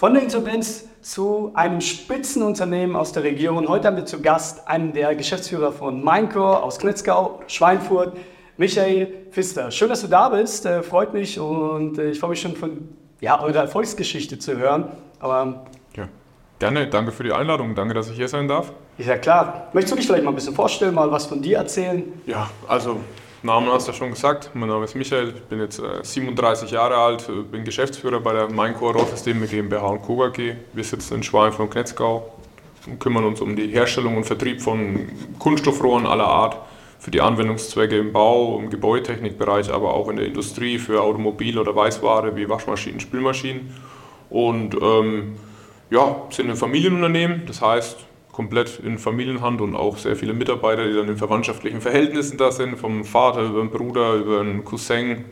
Von der Insolvenz zu einem Spitzenunternehmen aus der Region. Heute haben wir zu Gast einen der Geschäftsführer von Minecore aus Knetzgau, Schweinfurt, Michael Pfister. Schön, dass du da bist, äh, freut mich und äh, ich freue mich schon von ja, eurer Erfolgsgeschichte zu hören. Aber ja, gerne, danke für die Einladung, danke, dass ich hier sein darf. Ist ja klar. Möchtest du dich vielleicht mal ein bisschen vorstellen, mal was von dir erzählen? Ja, also Namen hast du schon gesagt. Mein Name ist Michael, ich bin jetzt äh, 37 Jahre alt, äh, bin Geschäftsführer bei der Minecore Rohrsysteme GmbH und Co. AG. Wir sitzen in Schwein von Knetzgau und kümmern uns um die Herstellung und Vertrieb von Kunststoffrohren aller Art für die Anwendungszwecke im Bau, im Gebäudetechnikbereich, aber auch in der Industrie für Automobil- oder Weißware wie Waschmaschinen, Spülmaschinen. Und ähm, ja, sind ein Familienunternehmen, das heißt, komplett in Familienhand und auch sehr viele Mitarbeiter, die dann in verwandtschaftlichen Verhältnissen da sind, vom Vater über den Bruder, über einen Cousin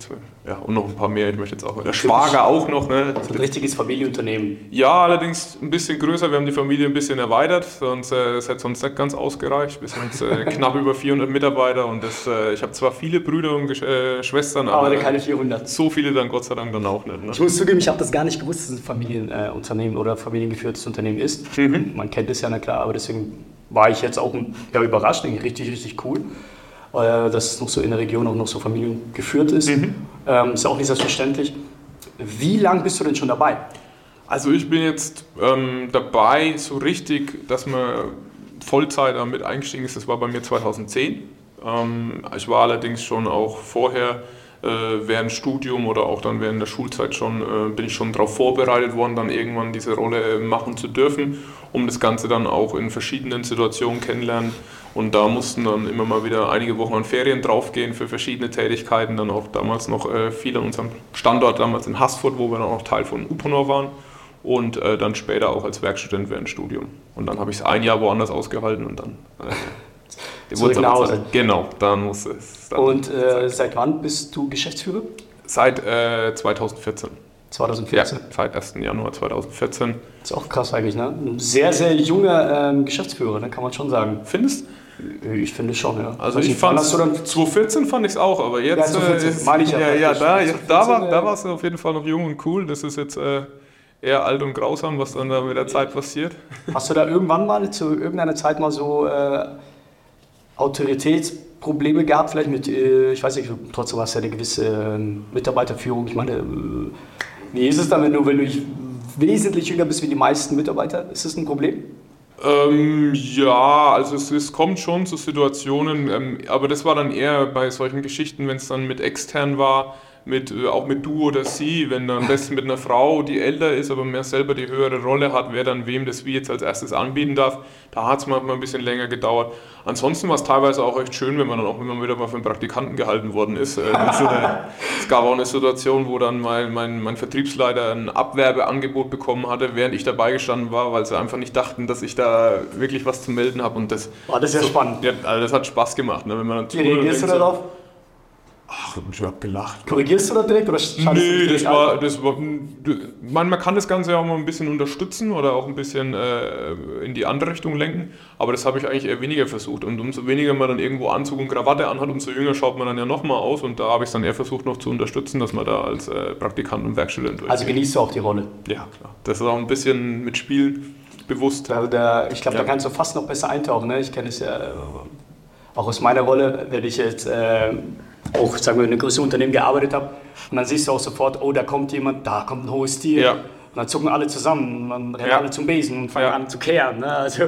ja, und noch ein paar mehr. Ich möchte jetzt auch, der Schwager auch noch. Ne? So ein richtiges Familienunternehmen. Ja, allerdings ein bisschen größer. Wir haben die Familie ein bisschen erweitert, sonst äh, es hätte sonst nicht ganz ausgereicht. Wir sind jetzt äh, knapp über 400 Mitarbeiter und das, äh, ich habe zwar viele Brüder und äh, Schwestern, aber, aber keine 400. So viele dann Gott sei Dank dann auch nicht. Ne? Ich muss zugeben, ich habe das gar nicht gewusst, dass es ein Familienunternehmen oder familiengeführtes Unternehmen ist. Mhm. Man kennt es ja, na klar, aber deswegen war ich jetzt auch ja, überrascht, richtig, richtig cool, äh, dass es noch so in der Region auch noch so familiengeführt ist. Mhm. Ähm, ist ja auch nicht selbstverständlich. Wie lange bist du denn schon dabei? Also ich bin jetzt ähm, dabei, so richtig, dass man Vollzeit damit eingestiegen ist, das war bei mir 2010. Ähm, ich war allerdings schon auch vorher äh, während Studium oder auch dann während der Schulzeit schon, äh, bin ich schon darauf vorbereitet worden, dann irgendwann diese Rolle äh, machen zu dürfen, um das Ganze dann auch in verschiedenen Situationen kennenlernen. Und da mussten dann immer mal wieder einige Wochen an Ferien draufgehen für verschiedene Tätigkeiten. Dann auch damals noch äh, viel an unserem Standort, damals in Haßfurt, wo wir dann auch Teil von Uponor waren. Und äh, dann später auch als Werkstudent während Studium. Und dann habe ich es ein Jahr woanders ausgehalten und dann äh, Zurück nach Hause. Genau, dann muss es. Dann Und äh, seit wann bist du Geschäftsführer? Seit äh, 2014. 2014? Ja, seit 1. Januar 2014. Das ist auch krass eigentlich, ne? Ein sehr, sehr junger ähm, Geschäftsführer, ne? kann man schon sagen. Findest ich finde schon, ja. Also ich fand es, 2014 fand ich es auch, aber jetzt... Ja, 2014 äh, meine ich ja. Ja, ja da, da, war, da war es auf jeden Fall noch jung und cool. Das ist jetzt äh, eher alt und grausam, was dann da mit der Zeit passiert. Hast du da irgendwann mal zu irgendeiner Zeit mal so... Äh, Autoritätsprobleme gehabt, vielleicht mit, äh, ich weiß nicht, trotzdem hast du ja eine gewisse ähm, Mitarbeiterführung. Ich meine, äh, wie ist es dann, wenn du, wenn du wesentlich jünger bist wie die meisten Mitarbeiter? Ist das ein Problem? Ähm, ja, also es, es, kommt schon zu Situationen, ähm, aber das war dann eher bei solchen Geschichten, wenn es dann mit extern war, mit, äh, auch mit du oder sie, wenn dann am besten mit einer Frau, die älter ist, aber mehr selber die höhere Rolle hat, wer dann wem das wie jetzt als erstes anbieten darf. Da hat es manchmal ein bisschen länger gedauert. Ansonsten war es teilweise auch echt schön, wenn man dann auch immer wieder mal für einen Praktikanten gehalten worden ist. Äh, es gab auch eine Situation, wo dann mein, mein, mein Vertriebsleiter ein Abwerbeangebot bekommen hatte, während ich dabei gestanden war, weil sie einfach nicht dachten, dass ich da wirklich was zu melden habe. Und das, war das ja so, spannend. Ja, also das hat Spaß gemacht. Ne, wenn man Wie reagierst du darauf? Ach, ich habe gelacht. Korrigierst du da direkt oder Nee, das war, das war, man, man kann das Ganze ja auch mal ein bisschen unterstützen oder auch ein bisschen äh, in die andere Richtung lenken, aber das habe ich eigentlich eher weniger versucht. Und umso weniger man dann irgendwo Anzug und Krawatte anhat, umso jünger schaut man dann ja nochmal aus und da habe ich es dann eher versucht noch zu unterstützen, dass man da als äh, Praktikant und Werkstudent Also genießt du auch die Rolle? Ja, klar. Das ist auch ein bisschen mit Spiel bewusst. Also der, ich glaube, ja. da kannst du fast noch besser eintauchen. Ne? Ich kenne es ja äh, auch aus meiner Rolle, wenn ich jetzt äh, auch sagen wir, in einem größeren Unternehmen gearbeitet habe. Und dann siehst du auch sofort, oh, da kommt jemand, da kommt ein hohes Tier. Ja. Und dann zucken alle zusammen, dann rennen ja. alle zum Besen und fangen ja. an zu kehren. Ne? Also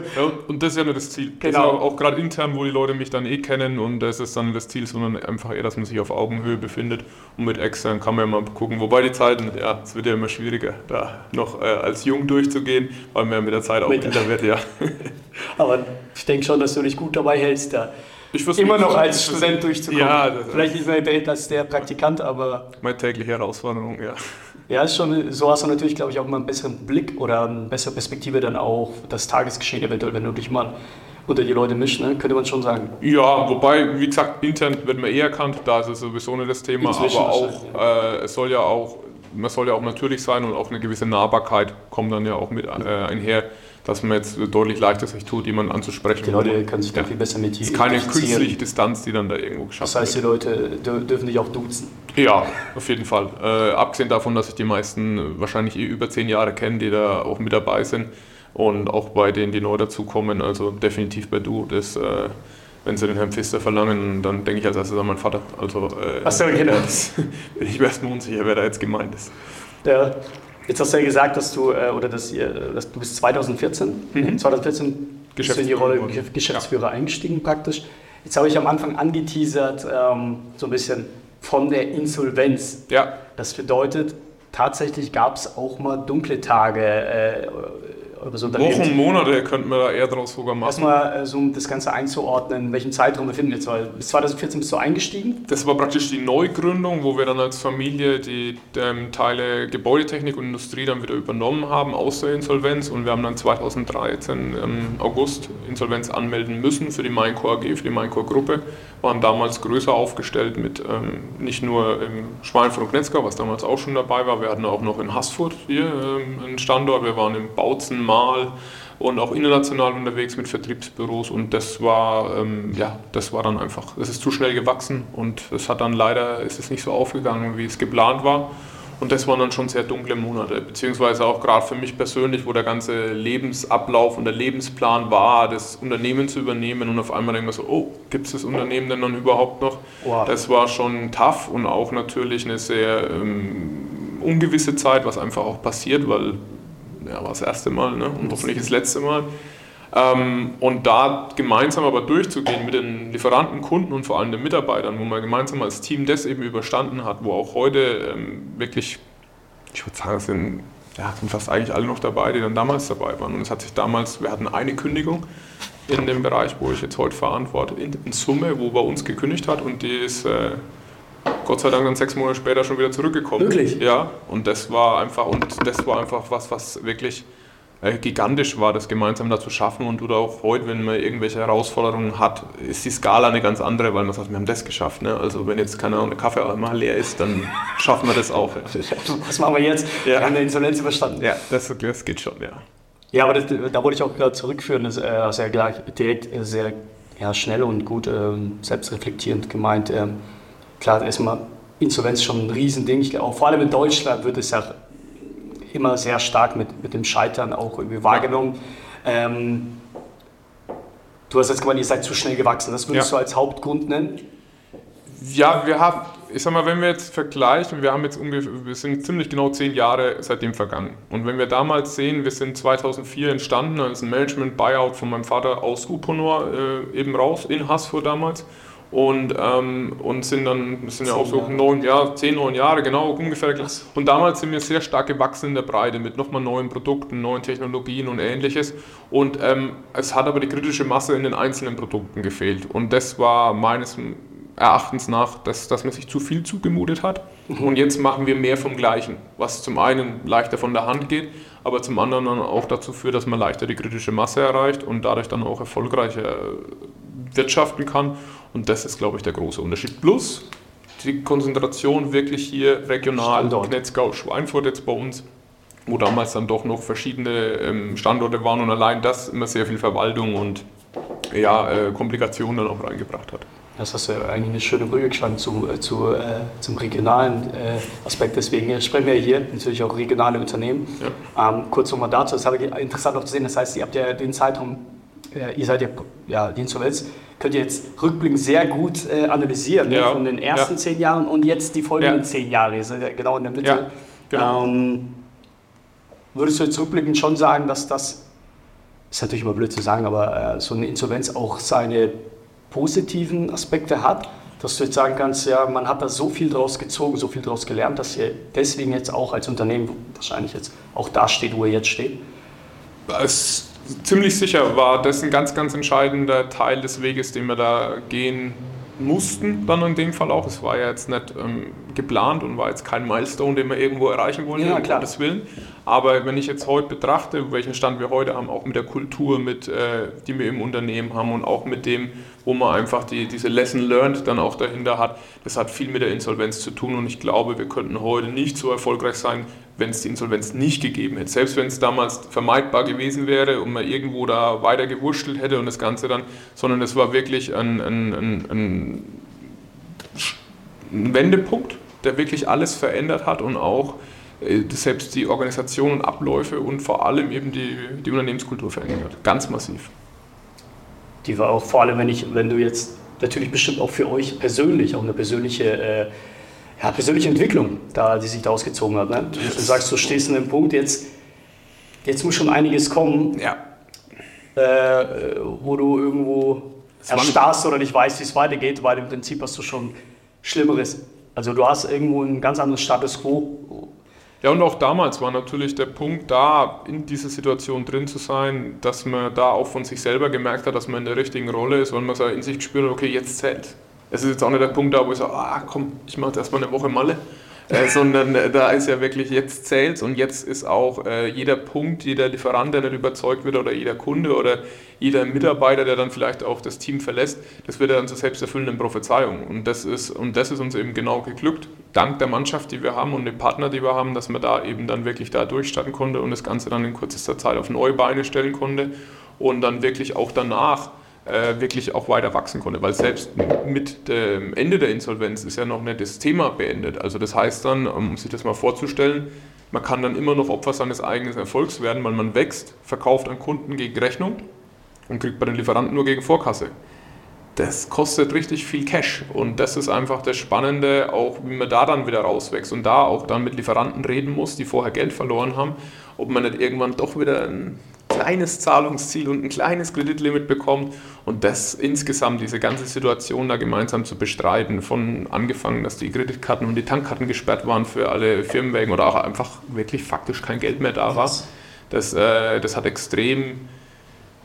und das ist ja nicht das Ziel. Genau. Das auch, auch gerade intern, wo die Leute mich dann eh kennen und das ist dann das Ziel, sondern einfach eher, dass man sich auf Augenhöhe befindet. Und mit extern kann man ja mal gucken. Wobei die Zeiten, ja, es wird ja immer schwieriger, da noch äh, als Jung durchzugehen, weil man ja mit der Zeit auch älter wird, ja. Aber ich denke schon, dass du dich gut dabei hältst, da immer noch als Student durchzukommen. Ja, Vielleicht ist er älter als der Praktikant, aber. Meine tägliche Herausforderung, ja. Ja, ist schon, so hast du natürlich, glaube ich, auch mal einen besseren Blick oder eine bessere Perspektive dann auch das Tagesgeschehen eventuell, wenn du dich mal unter die Leute mischst, ne? könnte man schon sagen. Ja, wobei, wie gesagt, intern wird man eh erkannt, da ist es sowieso nicht das Thema, Inzwischen aber auch, äh, es soll ja auch man soll ja auch natürlich sein und auch eine gewisse Nahbarkeit kommt dann ja auch mit äh, einher, dass man jetzt deutlich leichter sich tut, jemanden anzusprechen. Die Leute können sich da viel besser mit Es ist keine künstliche Distanz, die dann da irgendwo geschafft Das heißt, die Leute dür- dürfen dich auch duzen. Ja, auf jeden Fall. Äh, abgesehen davon, dass ich die meisten wahrscheinlich eh über zehn Jahre kenne, die da auch mit dabei sind und auch bei denen, die neu dazukommen, also definitiv bei du, das, äh, wenn sie den Herrn Pfister verlangen, dann denke ich als erstes an meinen Vater. Also äh, Ach so, genau. das bin ich mir erstmal unsicher, wer da jetzt gemeint ist. Ja. Jetzt hast du ja gesagt, dass du, äh, oder dass, ihr, dass du bis 2014, 2014 bist du in die Rolle Mhm. Geschäftsführer. Geschäftsführer eingestiegen praktisch. Jetzt habe ich am Anfang angeteasert, ähm, so ein bisschen von der Insolvenz. Ja, Das bedeutet, tatsächlich gab es auch mal dunkle Tage äh, eures Unternehmens. Wochen, Monate könnten wir da eher draus sogar machen. Erstmal, äh, so, um das Ganze einzuordnen, in welchem Zeitraum befinden wir uns. Weil bis 2014 bist du eingestiegen. Das war praktisch die Neugründung, wo wir dann als Familie die ähm, Teile Gebäudetechnik und Industrie dann wieder übernommen haben aus der Insolvenz und wir haben dann 2013 im August Insolvenz anmelden müssen für die Mainco AG, für die Mainco Gruppe. Waren damals größer aufgestellt mit ähm, nicht nur im Schweinfurt und Knetzgau, was damals auch schon dabei war, wir hatten auch noch in Haßfurt hier ähm, einen Standort, wir waren in Bautzen, Mahl, und auch international unterwegs mit Vertriebsbüros und das war ähm, ja das war dann einfach es ist zu schnell gewachsen und es hat dann leider ist es nicht so aufgegangen wie es geplant war und das waren dann schon sehr dunkle Monate beziehungsweise auch gerade für mich persönlich wo der ganze Lebensablauf und der Lebensplan war das Unternehmen zu übernehmen und auf einmal denken wir so oh gibt es das Unternehmen denn dann überhaupt noch Wow. das war schon tough und auch natürlich eine sehr ähm, ungewisse Zeit was einfach auch passiert weil ja, war das erste Mal ne? und hoffentlich das letzte Mal. Ähm, und da gemeinsam aber durchzugehen mit den Lieferanten, Kunden und vor allem den Mitarbeitern, wo man gemeinsam als Team das eben überstanden hat, wo auch heute ähm, wirklich, ich würde sagen, sind, ja, sind fast eigentlich alle noch dabei, die dann damals dabei waren. Und es hat sich damals, wir hatten eine Kündigung in dem Bereich, wo ich jetzt heute verantworte, in, in Summe, wo bei uns gekündigt hat und die ist äh, Gott sei Dank dann sechs Monate später schon wieder zurückgekommen. Wirklich? Ja, und das war einfach, und das war einfach was, was wirklich äh, gigantisch war, das gemeinsam da zu schaffen. Und oder auch heute, wenn man irgendwelche Herausforderungen hat, ist die Skala eine ganz andere, weil man sagt, wir haben das geschafft. Ne? Also wenn jetzt, keine Ahnung, der Kaffee mal leer ist, dann schaffen wir das auch. Ja, Was machen wir jetzt? Ja. Wir haben eine Insolvenz überstanden. ja das, das geht schon, ja. Ja, aber das, da wollte ich auch gerade zurückführen, das ist äh, sehr gleich, direkt äh, sehr ja, schnell und gut ähm, selbstreflektierend gemeint. Ähm, klar, erstmal Insolvenz schon ein Riesending. Ich, glaub, auch vor allem in Deutschland wird es ja immer sehr stark mit, mit dem Scheitern auch irgendwie wahrgenommen. Ähm, du hast jetzt gemeint, ihr seid zu schnell gewachsen. Das würdest Ja. du als Hauptgrund nennen? Ja, wir haben, ich sag mal, wenn wir jetzt vergleichen, wir haben jetzt ungefähr, wir sind ziemlich genau zehn Jahre seitdem vergangen. Und wenn wir damals sehen, wir sind 2004 entstanden als ein Management-Buyout von meinem Vater aus Uponor äh, eben raus, in Haßfurt damals. Und, ähm, und sind dann, sind ja auch so Jahre. neun Jahre, zehn, neun Jahre, genau, ungefähr. Und damals sind wir sehr stark gewachsen in der Breite mit nochmal neuen Produkten, neuen Technologien und ähnliches. Und ähm, es hat aber die kritische Masse in den einzelnen Produkten gefehlt. Und das war meines Erachtens nach, dass, dass man sich zu viel zugemutet hat. Und jetzt machen wir mehr vom Gleichen, was zum einen leichter von der Hand geht, aber zum anderen dann auch dazu führt, dass man leichter die kritische Masse erreicht und dadurch dann auch erfolgreicher wirtschaften kann. Und das ist, glaube ich, der große Unterschied. Plus die Konzentration wirklich hier regional, Standort. Knetzgau, Schweinfurt jetzt bei uns, wo damals dann doch noch verschiedene ähm, Standorte waren und allein das immer sehr viel Verwaltung und ja, äh, Komplikationen dann auch reingebracht hat. Das hast du ja eigentlich eine schöne Brücke geschlagen zu, äh, zu, äh, zum regionalen äh, Aspekt. Deswegen äh, sprechen wir hier natürlich auch regionale Unternehmen. Ähm, kurz nochmal dazu, das habe ich interessant auch zu sehen. Das heißt, ihr habt ja den Zeitraum, äh, ihr seid ja, ja die Insolvenz, könnt ihr jetzt rückblickend sehr gut äh, analysieren. Ne? Ja. Von den ersten Ja. zehn Jahren und jetzt die folgenden zehn Jahre. Ihr seid ja genau in der Mitte. Genau. ähm, würdest du jetzt rückblickend schon sagen, dass das, ist natürlich immer blöd zu sagen, aber äh, so eine Insolvenz auch seine positiven Aspekte hat, dass du jetzt sagen kannst, ja, man hat da so viel draus gezogen, so viel draus gelernt, dass ihr deswegen jetzt auch als Unternehmen wahrscheinlich jetzt auch da steht, wo ihr jetzt steht. Es, ziemlich sicher war das ein ganz, ganz entscheidender Teil des Weges, den wir da gehen mussten, dann in dem Fall auch. Es war ja jetzt nicht ähm, geplant und war jetzt kein Milestone, den wir irgendwo erreichen wollen, Ja, um klar. Gottes Willen. Aber wenn ich jetzt heute betrachte, welchen Stand wir heute haben, auch mit der Kultur, mit, äh, die wir im Unternehmen haben und auch mit dem, wo man einfach die, diese Lesson learned dann auch dahinter hat, das hat viel mit der Insolvenz zu tun und ich glaube, wir könnten heute nicht so erfolgreich sein, wenn es die Insolvenz nicht gegeben hätte. Selbst wenn es damals vermeidbar gewesen wäre und man irgendwo da weiter gewurschtelt hätte und das Ganze dann, sondern es war wirklich ein, ein, ein, ein Wendepunkt, der wirklich alles verändert hat und auch selbst die Organisation und Abläufe und vor allem eben die, die Unternehmenskultur verändert. Ganz massiv. Die war auch vor allem, wenn, ich, wenn du jetzt natürlich bestimmt auch für euch persönlich auch eine persönliche, äh, ja, persönliche Entwicklung, da, die sich da ausgezogen hat. Ne? Du, du sagst, du stehst an einem Punkt, jetzt, jetzt muss schon einiges kommen, ja. äh, wo du irgendwo erstarrst oder nicht weißt, wie es weitergeht, weil im Prinzip hast du schon Schlimmeres. Also du hast irgendwo einen ganz anderen Status quo ja, und auch damals war natürlich der Punkt da, in dieser Situation drin zu sein, dass man da auch von sich selber gemerkt hat, dass man in der richtigen Rolle ist, weil man so in sich gespürt hat, okay, jetzt zählt. Es ist jetzt auch nicht der Punkt da, wo ich sage, ah komm, ich mache jetzt erstmal eine Woche Malle, äh, sondern äh, da ist ja wirklich, jetzt zählt und jetzt ist auch äh, jeder Punkt, jeder Lieferant, der nicht überzeugt wird oder jeder Kunde oder jeder Mitarbeiter, der dann vielleicht auch das Team verlässt, das wird dann zur selbsterfüllenden Prophezeiung. Und das, ist, und das ist uns eben genau geglückt, dank der Mannschaft, die wir haben und dem Partner, die wir haben, dass man da eben dann wirklich da durchstarten konnte und das Ganze dann in kürzester Zeit auf neue Beine stellen konnte und dann wirklich auch danach äh, wirklich auch weiter wachsen konnte. Weil selbst mit dem Ende der Insolvenz ist ja noch nicht das Thema beendet. Also das heißt dann, um sich das mal vorzustellen, man kann dann immer noch Opfer seines eigenen Erfolgs werden, weil man wächst, verkauft an Kunden gegen Rechnung und kriegt bei den Lieferanten nur gegen Vorkasse. Das kostet richtig viel Cash und das ist einfach das Spannende, auch wie man da dann wieder rauswächst und da auch dann mit Lieferanten reden muss, die vorher Geld verloren haben, ob man nicht irgendwann doch wieder ein kleines Zahlungsziel und ein kleines Kreditlimit bekommt und das insgesamt, diese ganze Situation da gemeinsam zu bestreiten, von angefangen, dass die Kreditkarten und die Tankkarten gesperrt waren für alle Firmenwägen oder auch einfach wirklich faktisch kein Geld mehr da war, das, äh, das hat extrem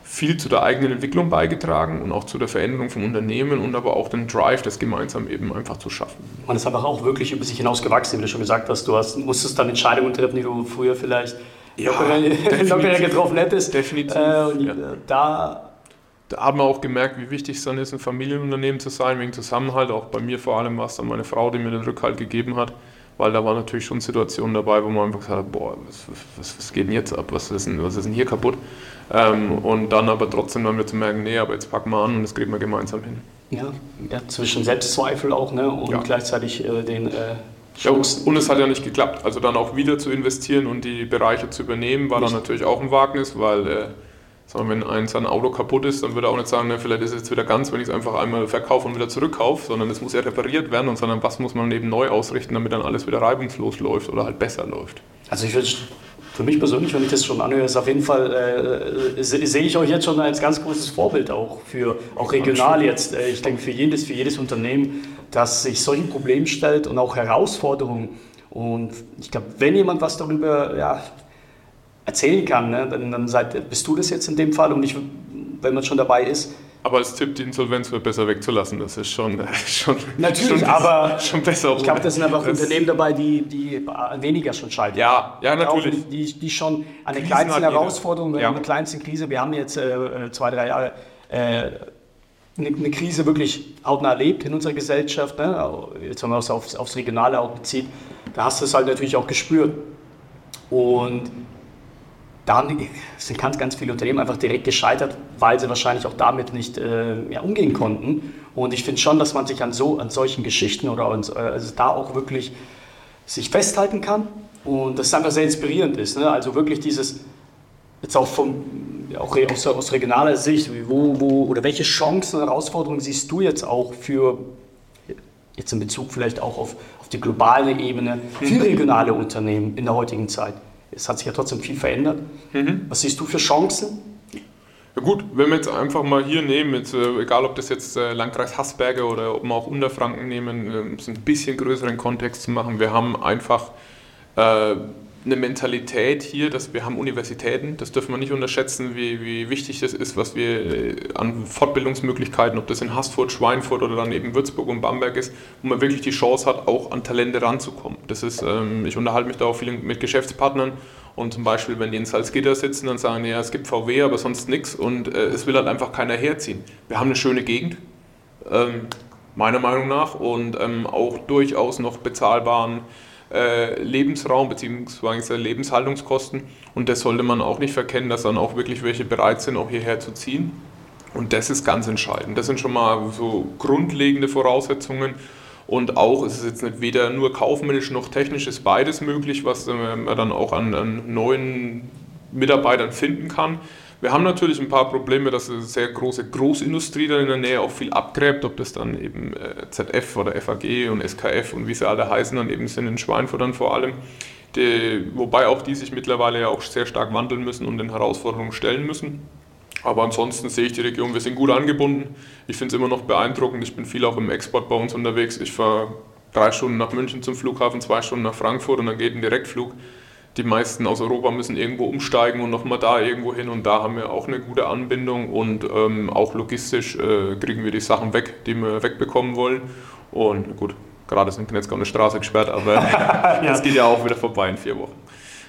viel zu der eigenen Entwicklung beigetragen und auch zu der Veränderung vom Unternehmen und aber auch den Drive, das gemeinsam eben einfach zu schaffen. Man ist einfach auch wirklich über sich hinaus gewachsen, wie du schon gesagt hast. Du hast, musstest dann Entscheidungen treffen, die du früher vielleicht ja, lockerer getroffen hättest. Definitiv. Äh, und ja. da, da haben wir auch gemerkt, wie wichtig es dann ist, ein Familienunternehmen zu sein, wegen Zusammenhalt. Auch bei mir vor allem war es dann meine Frau, die mir den Rückhalt gegeben hat, weil da waren natürlich schon Situationen dabei, wo man einfach gesagt hat, boah, was, was, was geht denn jetzt ab, was ist denn, was ist denn hier kaputt? Ähm, und dann aber trotzdem dann wieder zu merken, nee, aber jetzt packen wir an und das kriegen wir gemeinsam hin. Ja, ja zwischen Selbstzweifel auch ne? und ja. gleichzeitig äh, den... Äh ja, und es hat ja nicht geklappt. Also dann auch wieder zu investieren und die Bereiche zu übernehmen, war dann natürlich auch ein Wagnis, weil äh, sagen wir, wenn eins ein Auto kaputt ist, dann würde er auch nicht sagen, ne, vielleicht ist es jetzt wieder ganz, wenn ich es einfach einmal verkaufe und wieder zurückkaufe, sondern es muss ja repariert werden und sondern was muss man eben neu ausrichten, damit dann alles wieder reibungslos läuft oder halt besser läuft. Also ich würde für mich persönlich, wenn ich das schon anhöre, ist auf jeden Fall, äh, sehe ich euch jetzt schon als ganz großes Vorbild auch für, auch regional jetzt. Äh, ich denke für jedes, für jedes Unternehmen, das sich solchen Problemen stellt und auch Herausforderungen. Und ich glaube, wenn jemand was darüber ja, erzählen kann, ne, dann, dann seid, bist du das jetzt in dem Fall und ich, wenn man schon dabei ist, aber als Tipp, die Insolvenz wird besser wegzulassen, das ist schon, schon Natürlich, schon, aber schon besser. Ich glaube, das sind einfach Unternehmen dabei, die, die weniger schon scheitern. Ja, ja natürlich. Auch die, die schon an der kleinsten Herausforderung, ja. an der kleinsten Krise, wir haben jetzt äh, zwei, drei Jahre äh, eine, eine, Krise wirklich hautnah erlebt in unserer Gesellschaft, ne? jetzt wenn man es aufs, aufs Regionale auch bezieht, da hast du es halt natürlich auch gespürt. Und dann sind ganz, ganz viele Unternehmen einfach direkt gescheitert, weil sie wahrscheinlich auch damit nicht äh, ja, umgehen konnten. Und ich finde schon, dass man sich an, so, an solchen Geschichten oder an, also da auch wirklich sich festhalten kann und das einfach sehr inspirierend ist. Ne? Also wirklich dieses, jetzt auch, vom, auch aus, aus regionaler Sicht, wo, wo, oder welche Chancen und Herausforderungen siehst du jetzt auch für, jetzt in Bezug vielleicht auch auf, auf die globale Ebene, für regionale Unternehmen in der heutigen Zeit? es hat sich ja trotzdem viel verändert. Mhm. Was siehst du für Chancen? Ja gut, wenn wir jetzt einfach mal hier nehmen, jetzt, äh, egal ob das jetzt äh, Landkreis Haßberge oder ob wir auch Unterfranken nehmen, äh, um es ein bisschen größeren Kontext zu machen, wir haben einfach eine Mentalität hier, dass wir haben Universitäten, das dürfen wir nicht unterschätzen, wie, wie wichtig das ist, was wir äh, an Fortbildungsmöglichkeiten, ob das in Haßfurt, Schweinfurt oder dann eben Würzburg und Bamberg ist, wo man wirklich die Chance hat, auch an Talente ranzukommen. Das ist, ähm, ich unterhalte mich da auch viel mit Geschäftspartnern Und zum Beispiel, wenn die in Salzgitter sitzen, dann sagen die, ja, es gibt VW, aber sonst nichts und äh, es will halt einfach keiner herziehen. Wir haben eine schöne Gegend, ähm, meiner Meinung nach, und ähm, auch durchaus noch bezahlbaren äh, Lebensraum bzw. Lebenshaltungskosten. Und das sollte man auch nicht verkennen, dass dann auch wirklich welche bereit sind, auch hierher zu ziehen. Und das ist ganz entscheidend. Das sind schon mal so grundlegende Voraussetzungen. Und auch ist es jetzt nicht weder nur kaufmännisch noch technisch, ist beides möglich, was man dann auch an, an neuen Mitarbeitern finden kann. Wir haben natürlich ein paar Probleme, dass eine sehr große Großindustrie dann in der Nähe auch viel abgräbt, ob das dann eben äh, ZF oder FAG und SKF und wie sie alle heißen, dann eben sind in Schweinfurt dann vor allem. Die, wobei auch die sich mittlerweile ja auch sehr stark wandeln müssen und den Herausforderungen stellen müssen. Aber ansonsten sehe ich die Region, wir sind gut angebunden. Ich finde es immer noch beeindruckend. Ich bin viel auch im Export bei uns unterwegs. Ich fahre drei Stunden nach München zum Flughafen, zwei Stunden nach Frankfurt und dann geht ein Direktflug. Die meisten aus Europa müssen irgendwo umsteigen und nochmal da irgendwo hin und da haben wir auch eine gute Anbindung und ähm, auch logistisch äh, kriegen wir die Sachen weg, die wir wegbekommen wollen. Und gut, gerade ist in Knetzgau eine Straße gesperrt, aber ja. das geht ja auch wieder vorbei in vier Wochen.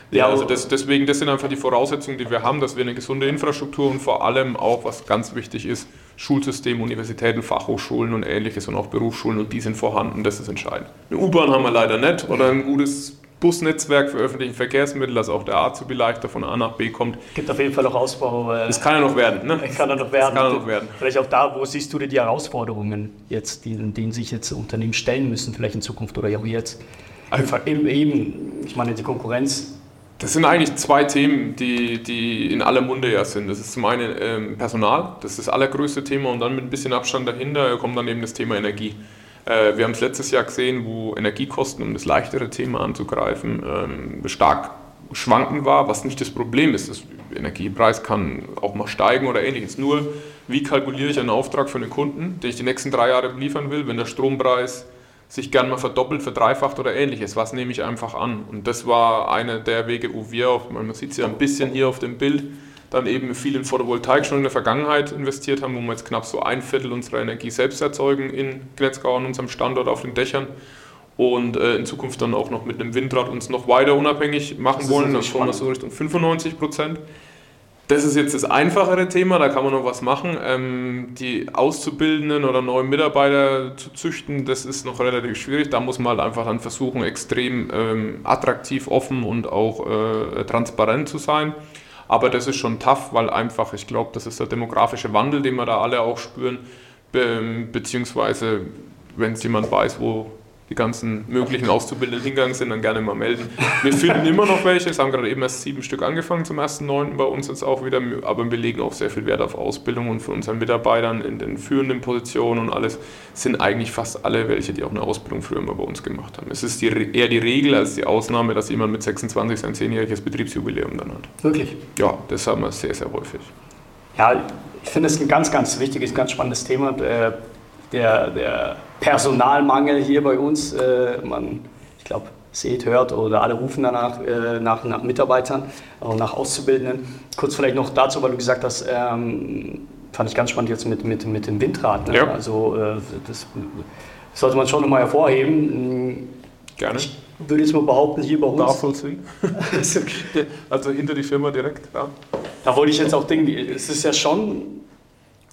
Ja, also das, deswegen, das sind einfach die Voraussetzungen, die wir haben, dass wir eine gesunde Infrastruktur und vor allem auch, was ganz wichtig ist, Schulsystem, Universitäten, Fachhochschulen und ähnliches und auch Berufsschulen und die sind vorhanden, das ist entscheidend. Eine U-Bahn haben wir leider nicht oder ein gutes Busnetzwerk für öffentliche Verkehrsmittel, dass auch der Azubi leichter von A nach B kommt. Gibt auf jeden Fall noch Ausbau. Äh, das kann ja noch werden, ne? Kann ja noch werden. Das kann ja noch werden. Vielleicht auch da, wo siehst du denn die Herausforderungen jetzt, die, denen sich jetzt Unternehmen stellen müssen, vielleicht in Zukunft oder auch jetzt? Also, eben, ich meine, die Konkurrenz das sind eigentlich zwei Themen, die, die in aller Munde ja sind. Das ist zum einen ähm, Personal, das ist das allergrößte Thema und dann mit ein bisschen Abstand dahinter kommt dann eben das Thema Energie. Äh, wir haben es letztes Jahr gesehen, wo Energiekosten, um das leichtere Thema anzugreifen, ähm, stark schwanken war, was nicht das Problem ist. Der Energiepreis kann auch mal steigen oder ähnliches. Nur, wie kalkuliere ich einen Auftrag für einen Kunden, den ich die nächsten drei Jahre liefern will, wenn der Strompreis sich gern mal verdoppelt, verdreifacht oder ähnliches. Was nehme ich einfach an? Und das war einer der Wege, wo wir auch, man sieht es ja ein bisschen hier auf dem Bild, dann eben viel in Photovoltaik schon in der Vergangenheit investiert haben, wo wir jetzt knapp so ein Viertel unserer Energie selbst erzeugen in Gnetzgau an unserem Standort auf den Dächern und äh, in Zukunft dann auch noch mit einem Windrad uns noch weiter unabhängig machen wollen. Das kommen wir so Richtung 95 Prozent. Das ist jetzt das einfachere Thema, da kann man noch was machen. Ähm, die Auszubildenden oder neuen Mitarbeiter zu züchten, das ist noch relativ schwierig. Da muss man halt einfach dann versuchen, extrem ähm, attraktiv, offen und auch äh, transparent zu sein. Aber das ist schon tough, weil einfach, ich glaube, das ist der demografische Wandel, den wir da alle auch spüren. Be beziehungsweise, wenn es jemand weiß, wo die ganzen möglichen Auszubildenden hingegangen sind, dann gerne mal melden. Wir finden immer noch welche, es haben gerade eben erst sieben Stück angefangen zum 1.9. bei uns jetzt auch wieder, aber wir legen auch sehr viel Wert auf Ausbildung und von unseren Mitarbeitern in den führenden Positionen und alles sind eigentlich fast alle welche, die auch eine Ausbildung früher mal bei uns gemacht haben. Es ist die, eher die Regel als die Ausnahme, dass jemand mit 26 sein zehnjähriges Betriebsjubiläum dann hat. Wirklich? Ja, das haben wir sehr, sehr häufig. Ja, ich finde es ein ganz, ganz wichtiges, ganz spannendes Thema. Der, der Personalmangel hier bei uns. Äh, man, ich glaube, seht, hört oder alle rufen danach äh, nach, nach Mitarbeitern und nach Auszubildenden. Kurz vielleicht noch dazu, weil du gesagt hast, ähm, fand ich ganz spannend jetzt mit, mit, mit dem Windrad. Ne? Ja. Also äh, das sollte man schon nochmal hervorheben. Gerne. Ich würde jetzt mal behaupten, hier bei uns. Nachvollziehen. also hinter die Firma direkt, ja. Da wollte ich jetzt auch denken, es ist ja schon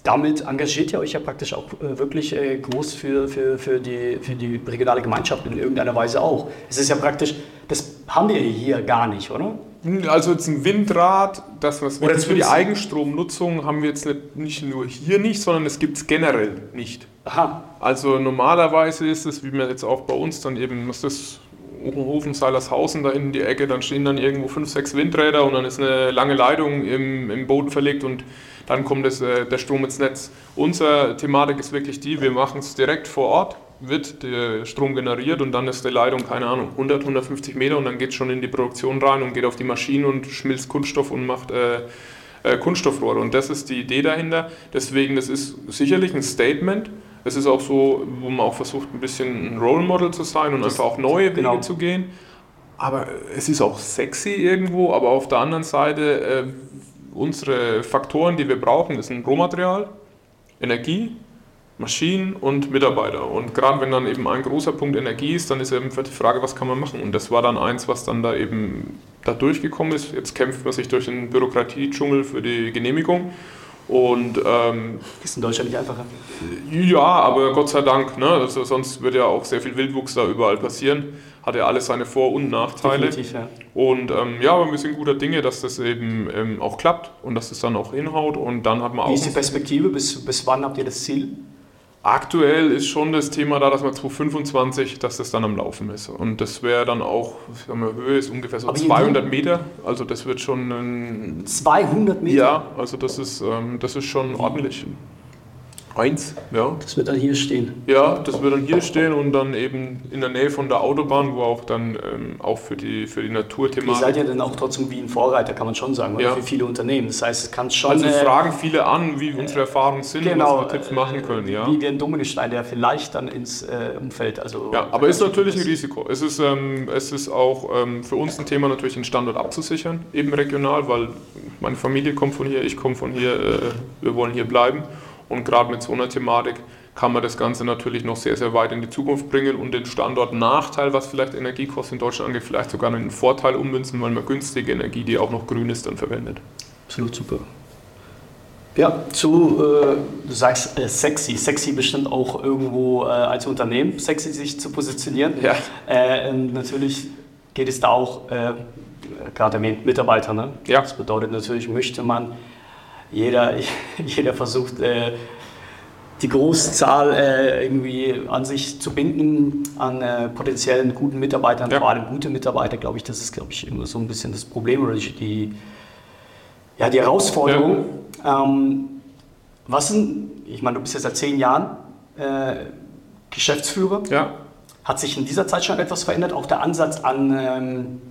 damit engagiert ihr euch ja praktisch auch äh, wirklich äh, groß für, für, für, die, für die regionale Gemeinschaft in irgendeiner Weise auch. Es ist ja praktisch, das haben wir hier gar nicht, oder? Hm, also jetzt ein Windrad, das was wir jetzt für die Eigenstromnutzung haben wir jetzt nicht, nicht nur hier nicht, sondern es gibt es generell nicht. Aha. Also normalerweise ist es, wie wir jetzt auch bei uns dann eben, was das Obenhofen, Seilershausen, da in die Ecke, dann stehen dann irgendwo fünf, sechs Windräder und dann ist eine lange Leitung im, im Boden verlegt und dann kommt das, äh, der Strom ins Netz. Unsere Thematik ist wirklich die, wir machen es direkt vor Ort, wird der Strom generiert und dann ist die Leitung, keine Ahnung, 100, 150 Meter und dann geht es schon in die Produktion rein und geht auf die Maschine und schmilzt Kunststoff und macht äh, äh, Kunststoffrohre. Und das ist die Idee dahinter. Deswegen, das ist sicherlich ein Statement. Es ist auch so, wo man auch versucht, ein bisschen ein Role Model zu sein und das einfach auch neue Wege genau. zu gehen. Aber es ist auch sexy irgendwo, aber auf der anderen Seite äh, unsere Faktoren, die wir brauchen, das sind Rohmaterial, Energie, Maschinen und Mitarbeiter. Und gerade wenn dann eben ein großer Punkt Energie ist, dann ist eben die Frage, was kann man machen? Und das war dann eins, was dann da eben da durchgekommen ist. Jetzt kämpft man sich durch den Bürokratiedschungel für die Genehmigung. Und ähm, ist in Deutschland nicht einfacher. Ja, aber Gott sei Dank, ne? also sonst würde ja auch sehr viel Wildwuchs da überall passieren. Hat ja alles seine Vor- und Nachteile. Ja. Und ähm, ja, aber wir sind guter Dinge, dass das eben ähm, auch klappt und dass es das dann auch hinhaut. Und dann hat man Wie auch. Wie ist die Perspektive? Bis, bis wann habt ihr das Ziel? Aktuell ist schon das Thema da, dass man 2025, dass das dann am Laufen ist. Und das wäre dann auch, sagen wir, Höhe ist ungefähr so Aber 200 Meter. Also das wird schon ein... 200 Meter? Ja, also das ist, ähm, das ist schon ordentlich. Eins, ja. Das wird dann hier stehen. Ja, das wird dann hier stehen und dann eben in der Nähe von der Autobahn, wo auch dann ähm, auch für die, für die Naturthematik. Ihr seid ja dann auch trotzdem wie ein Vorreiter, kann man schon sagen, ja. für viele Unternehmen. Das heißt, es kann schon. Also fragen viele an, wie unsere Erfahrungen sind genau, was wir Tipps machen können. Ja. Wie ein Dominostein, der vielleicht dann ins äh, Umfeld. Also ja, aber ist natürlich ein Risiko. Es ist, ähm, es ist auch ähm, für uns ein Thema, natürlich den Standort abzusichern, eben regional, weil meine Familie kommt von hier, ich komme von hier, äh, wir wollen hier bleiben. Und gerade mit so einer Thematik kann man das Ganze natürlich noch sehr, sehr weit in die Zukunft bringen und den Standortnachteil, was vielleicht Energiekosten in Deutschland angeht, vielleicht sogar in einen Vorteil ummünzen, weil man günstige Energie, die auch noch grün ist, dann verwendet. Absolut super. Ja, zu, äh, du sagst äh, sexy, sexy bestimmt auch irgendwo äh, als Unternehmen, sexy sich zu positionieren. Ja. Äh, natürlich geht es da auch, äh, gerade mit Mitarbeitern, ne? ja. das bedeutet natürlich, möchte man jeder, jeder versucht, äh, die Großzahl äh, irgendwie an sich zu binden, an äh, potenziellen guten Mitarbeitern, ja. vor allem gute Mitarbeiter, glaube ich, das ist, glaube ich, immer so ein bisschen das Problem oder die, ja, die Herausforderung. Ja. Ähm, was sind, ich meine, du bist jetzt seit zehn Jahren äh, Geschäftsführer. Ja. Hat sich in dieser Zeit schon etwas verändert? Auch der Ansatz an, ähm,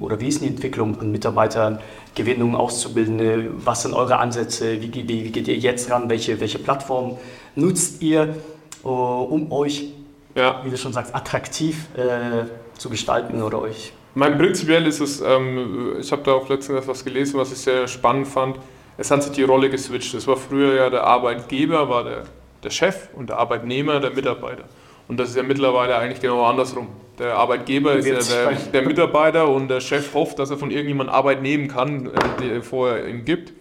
oder wie ist die Entwicklung an Mitarbeitern? Gewinnung, Auszubildende, was sind eure Ansätze, wie, wie, wie geht ihr jetzt ran, welche, welche Plattform nutzt ihr, uh, um euch, ja. wie du schon sagst, attraktiv äh, zu gestalten oder euch? Mein prinzipiell ist es, ähm, ich habe da auch letztens etwas gelesen, was ich sehr spannend fand, es hat sich die Rolle geswitcht. Es war früher ja der Arbeitgeber, war der, der Chef und der Arbeitnehmer der Mitarbeiter. Und das ist ja mittlerweile eigentlich genau andersrum. Der Arbeitgeber ist ja der, der, Mitarbeiter und der Chef hofft, dass er von irgendjemandem Arbeit nehmen kann, äh, die er vorher ihm gibt.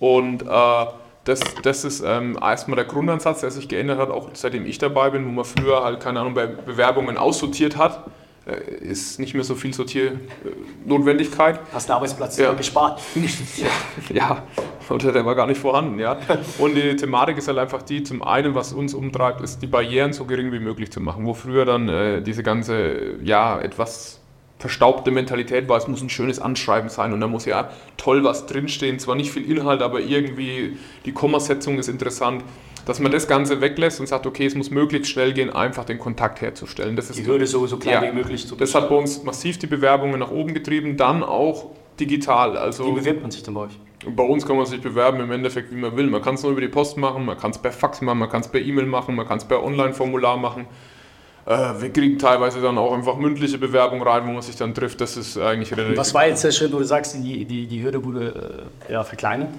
Und äh, das, das ist ähm, erstmal der Grundansatz, der sich geändert hat, auch seitdem ich dabei bin, wo man früher halt, keine Ahnung, bei Bewerbungen aussortiert hat. Äh, ist nicht mehr so viel Sortiernotwendigkeit. Hast den Arbeitsplatz ja. gespart. ja, oder der war gar nicht vorhanden. Ja. Und die Thematik ist halt einfach die, zum einen, was uns umtreibt, ist die Barrieren so gering wie möglich zu machen. Wo früher dann äh, diese ganze, ja, etwas verstaubte Mentalität war, es muss ein schönes Anschreiben sein und da muss ja toll was drinstehen, zwar nicht viel Inhalt, aber irgendwie die Kommasetzung ist interessant dass man das Ganze weglässt und sagt, okay, es muss möglichst schnell gehen, einfach den Kontakt herzustellen. Das ist die Hürde so, so klein ja, wie möglich zu Das hat bei uns massiv die Bewerbungen nach oben getrieben, dann auch digital. Also, wie bewirbt man sich denn bei euch? Bei uns kann man sich bewerben im Endeffekt, wie man will. Man kann es nur über die Post machen, man kann es per Fax machen, man kann es per E-Mail machen, man kann es per Online-Formular machen. Äh, wir kriegen teilweise dann auch einfach mündliche Bewerbungen rein, wo man sich dann trifft. Das ist eigentlich relativ. Was war jetzt der Schritt, wo du sagst, die, die, die Hürde wurde äh, ja, verkleinert?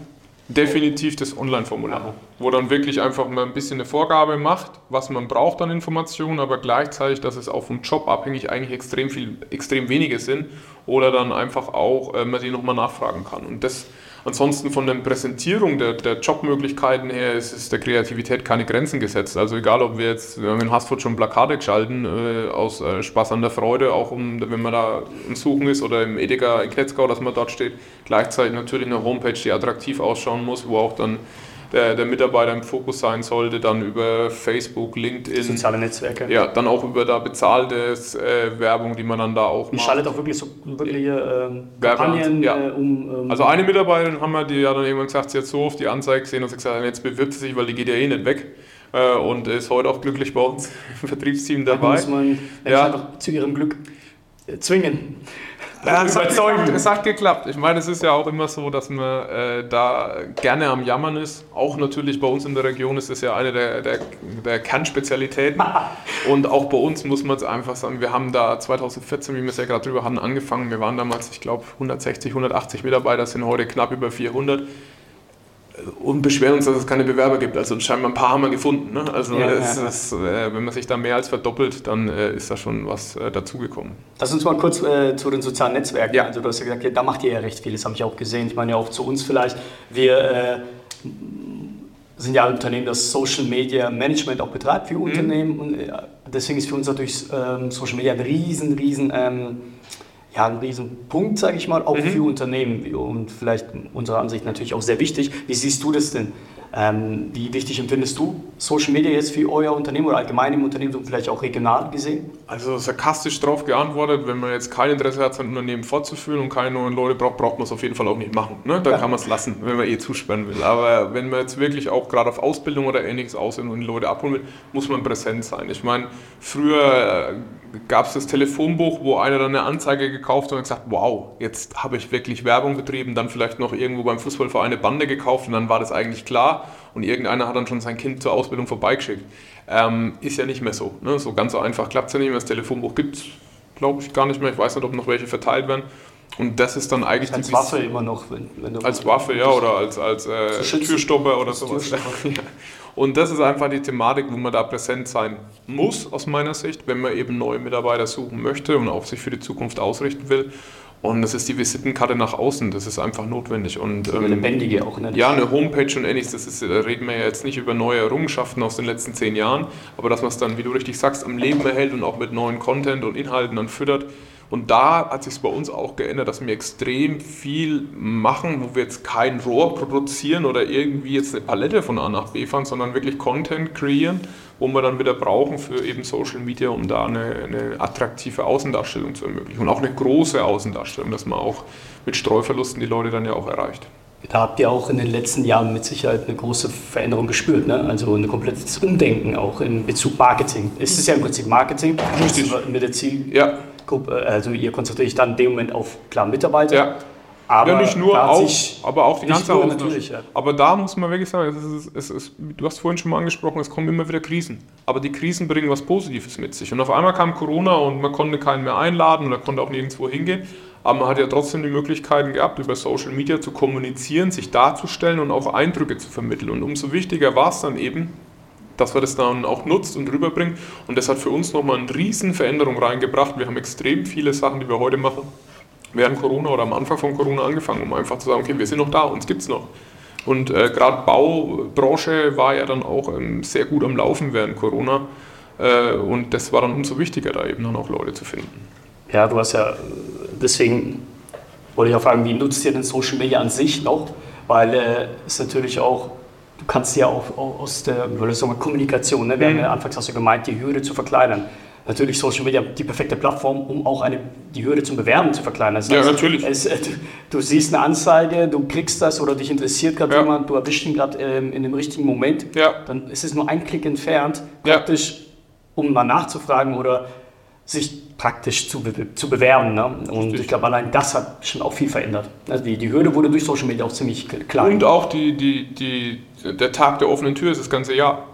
Definitiv das Online-Formular, wo dann wirklich einfach mal ein bisschen eine Vorgabe macht, was man braucht an Informationen, aber gleichzeitig, dass es auch vom Job abhängig eigentlich extrem viel, extrem wenige sind oder dann einfach auch äh, man die nochmal nachfragen kann. Und das Ansonsten von der Präsentierung der, der Jobmöglichkeiten her ist, ist der Kreativität keine Grenzen gesetzt. Also egal, ob wir jetzt, wir haben in Hasford schon Plakate geschalten, äh, aus äh, Spaß an der Freude, auch um, wenn man da im Suchen ist oder im Edeka in Knetzgau, dass man dort steht. Gleichzeitig natürlich eine Homepage, die attraktiv ausschauen muss, wo auch dann der, der Mitarbeiter im Fokus sein sollte, dann über Facebook, LinkedIn. Soziale Netzwerke. Ja, dann auch über da bezahlte äh, Werbung, die man dann da auch macht. schaltet auch wirklich so wirkliche äh, Kampagnen ja. äh, um, ähm Also eine Mitarbeiterin haben wir, die hat dann irgendwann gesagt, sie hat so oft die Anzeige gesehen und sie gesagt, jetzt bewirbt sie sich, weil die geht ja eh nicht weg äh, und ist heute auch glücklich bei uns im Vertriebsteam dabei. Da muss man ja. zu ihrem Glück äh, zwingen. Ja, es, hat geklappt, es hat geklappt. Ich meine, es ist ja auch immer so, dass man äh, da gerne am Jammern ist. Auch natürlich bei uns in der Region ist es ja eine der, der, der Kernspezialitäten. Und auch bei uns muss man es einfach sagen, wir haben da 2014, wie wir es ja gerade drüber hatten, angefangen. Wir waren damals, ich glaube, 160, 180 Mitarbeiter, sind heute knapp über 400 und beschweren uns, dass es keine Bewerber gibt. Also scheinbar ein paar haben wir gefunden. Ne? Also Ja, es, ja. es, äh, wenn man sich da mehr als verdoppelt, dann äh, ist da schon was äh, dazugekommen. Lass uns mal kurz äh, zu den sozialen Netzwerken. Ja. Also du hast ja gesagt, ja, da macht ihr ja recht viel, das habe ich auch gesehen. Ich meine ja auch zu uns vielleicht. Wir äh, sind ja ein Unternehmen, das Social Media Management auch betreibt Mhm. für Unternehmen. Und äh, deswegen ist für uns natürlich ähm, Social Media ein riesen, riesen, ähm, ja, ein riesen Punkt, sage ich mal, Mhm. auch für Unternehmen. Und vielleicht unserer Ansicht natürlich auch sehr wichtig. Wie siehst du das denn? Ähm, wie wichtig empfindest du Social Media jetzt für euer Unternehmen oder allgemein im Unternehmen und vielleicht auch regional gesehen? Also sarkastisch darauf geantwortet, wenn man jetzt kein Interesse hat, sein Unternehmen fortzuführen und keine neuen Leute braucht, braucht man es auf jeden Fall auch nicht machen. Ne? Dann Ja. kann man es lassen, wenn man eh zusperren will. Aber wenn man jetzt wirklich auch gerade auf Ausbildung oder ähnliches aus und die Leute abholen will, muss man präsent sein. Ich meine, früher gab es das Telefonbuch, wo einer dann eine Anzeige gekauft hat und gesagt, wow, jetzt habe ich wirklich Werbung betrieben, dann vielleicht noch irgendwo beim Fußballverein eine Bande gekauft und dann war das eigentlich klar und irgendeiner hat dann schon sein Kind zur Ausbildung vorbeigeschickt. Ähm, ist ja nicht mehr so. Ne? So ganz so einfach klappt es ja nicht mehr. Das Telefonbuch gibt es, glaube ich, gar nicht mehr. Ich weiß nicht, ob noch welche verteilt werden. Und das ist dann eigentlich Als die Waffe immer noch, wenn, wenn du als Waffe, ja, oder als, als äh. Türstopper oder sowas. Türstopper. Und das ist einfach die Thematik, wo man da präsent sein muss, aus meiner Sicht, wenn man eben neue Mitarbeiter suchen möchte und auch sich für die Zukunft ausrichten will. Und das ist die Visitenkarte nach außen, das ist einfach notwendig. Und, eine ähm, lebendige auch. Ne? ja, eine Homepage und ähnliches, das ist, da reden wir ja jetzt nicht über neue Errungenschaften aus den letzten zehn Jahren, aber dass man es dann, wie du richtig sagst, am Leben erhält und auch mit neuen Content und Inhalten dann füttert. Und da hat sich bei uns auch geändert, dass wir extrem viel machen, wo wir jetzt kein Rohr produzieren oder irgendwie jetzt eine Palette von A nach B fahren, sondern wirklich Content kreieren, wo wir dann wieder brauchen für eben Social Media, um da eine, eine attraktive Außendarstellung zu ermöglichen. Und auch eine große Außendarstellung, dass man auch mit Streuverlusten die Leute dann ja auch erreicht. Da habt ihr auch in den letzten Jahren mit Sicherheit eine große Veränderung gespürt, ne? also ein komplettes Umdenken auch in Bezug Marketing. Es ist ja im Prinzip Marketing Richtig. mit der Zielgruppe, Ja, also ihr konzentriert euch dann in dem Moment auf klar Mitarbeiter, ja. aber ja, nicht nur, sich aber auch die ganze nur, natürlich, ja. Aber da muss man wirklich sagen, es ist, es ist, du hast vorhin schon mal angesprochen, es kommen immer wieder Krisen. Aber die Krisen bringen was Positives mit sich. Und auf einmal kam Corona und man konnte keinen mehr einladen oder konnte auch nirgendwo hingehen. Aber man hat ja trotzdem die Möglichkeiten gehabt, über Social Media zu kommunizieren, sich darzustellen und auch Eindrücke zu vermitteln. Und umso wichtiger war es dann eben, dass man das dann auch nutzt und rüberbringt. Und das hat für uns nochmal eine riesen Veränderung reingebracht. Wir haben extrem viele Sachen, die wir heute machen, während Corona oder am Anfang von Corona angefangen, um einfach zu sagen, okay, wir sind noch da, uns gibt es noch. Und äh, gerade Baubranche war ja dann auch ähm, sehr gut am Laufen während Corona. Äh, und das war dann umso wichtiger, da eben dann auch Leute zu finden. Ja, du hast ja, deswegen wollte ich auch fragen, wie nutzt ihr denn Social Media an sich noch? Weil äh, es natürlich auch, du kannst ja auch, aus der sagen, Kommunikation, ne? wir haben ja anfangs hast du gemeint, die Hürde zu verkleinern. Natürlich Social Media die perfekte Plattform, um auch eine, die Hürde zum Bewerben zu verkleinern. Das Ja, heißt, natürlich. Es, äh, du, du siehst eine Anzeige, du kriegst das oder dich interessiert gerade Ja. jemand, du erwischst ihn gerade ähm, in dem richtigen Moment, Ja. dann ist es nur ein Klick entfernt, Ja. praktisch, um mal nachzufragen oder sich praktisch zu, be zu bewerben. Ne? Und Richtig. ich glaube, allein das hat schon auch viel verändert. Also die, die Hürde wurde durch Social Media auch ziemlich klein. Und auch die, die, die, der Tag der offenen Tür ist das ganze Jahr,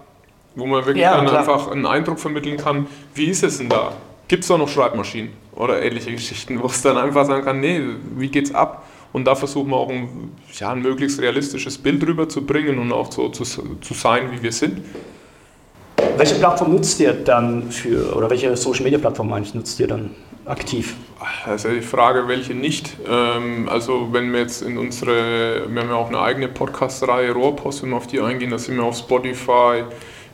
wo man wirklich Ja, einfach einen Eindruck vermitteln kann, wie ist es denn da? Gibt es da noch Schreibmaschinen oder ähnliche Geschichten, wo es dann einfach sagen kann, nee, wie geht's ab? Und da versuchen wir auch ein, ja, ein möglichst realistisches Bild rüberzubringen und auch so zu, zu sein, wie wir sind. Welche Plattform nutzt ihr dann für, oder welche Social Media Plattform eigentlich nutzt ihr dann aktiv? Das ist ja die Frage, welche nicht. Ähm, also wenn wir jetzt in unsere, wir haben ja auch eine eigene Podcast-Reihe Rohrpost, wenn wir auf die eingehen, da sind wir auf Spotify,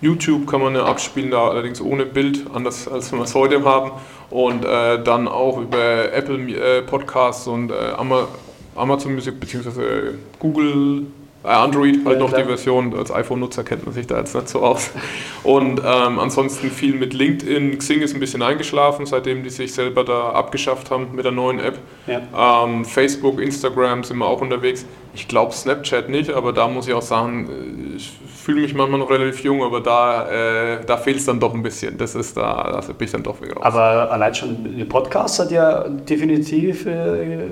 YouTube kann man eine abspielen, da allerdings ohne Bild, anders als wir es heute haben. Und äh, dann auch über Apple äh, Podcasts und äh, Ama Amazon Music bzw. Google, äh, Android halt Ja, noch klar. die Version. Als iPhone-Nutzer kennt man sich da jetzt nicht so aus. Und ähm, ansonsten viel mit LinkedIn. Xing ist ein bisschen eingeschlafen, seitdem die sich selber da abgeschafft haben mit der neuen App. Ja. Ähm, Facebook, Instagram sind wir auch unterwegs. Ich glaube Snapchat nicht, aber da muss ich auch sagen, äh, ich fühle mich manchmal noch relativ jung, aber da, äh, da fehlt es dann doch ein bisschen. Das ist da, da bin ich dann doch wieder raus. Aber allein schon der Podcast hat ja definitiv äh,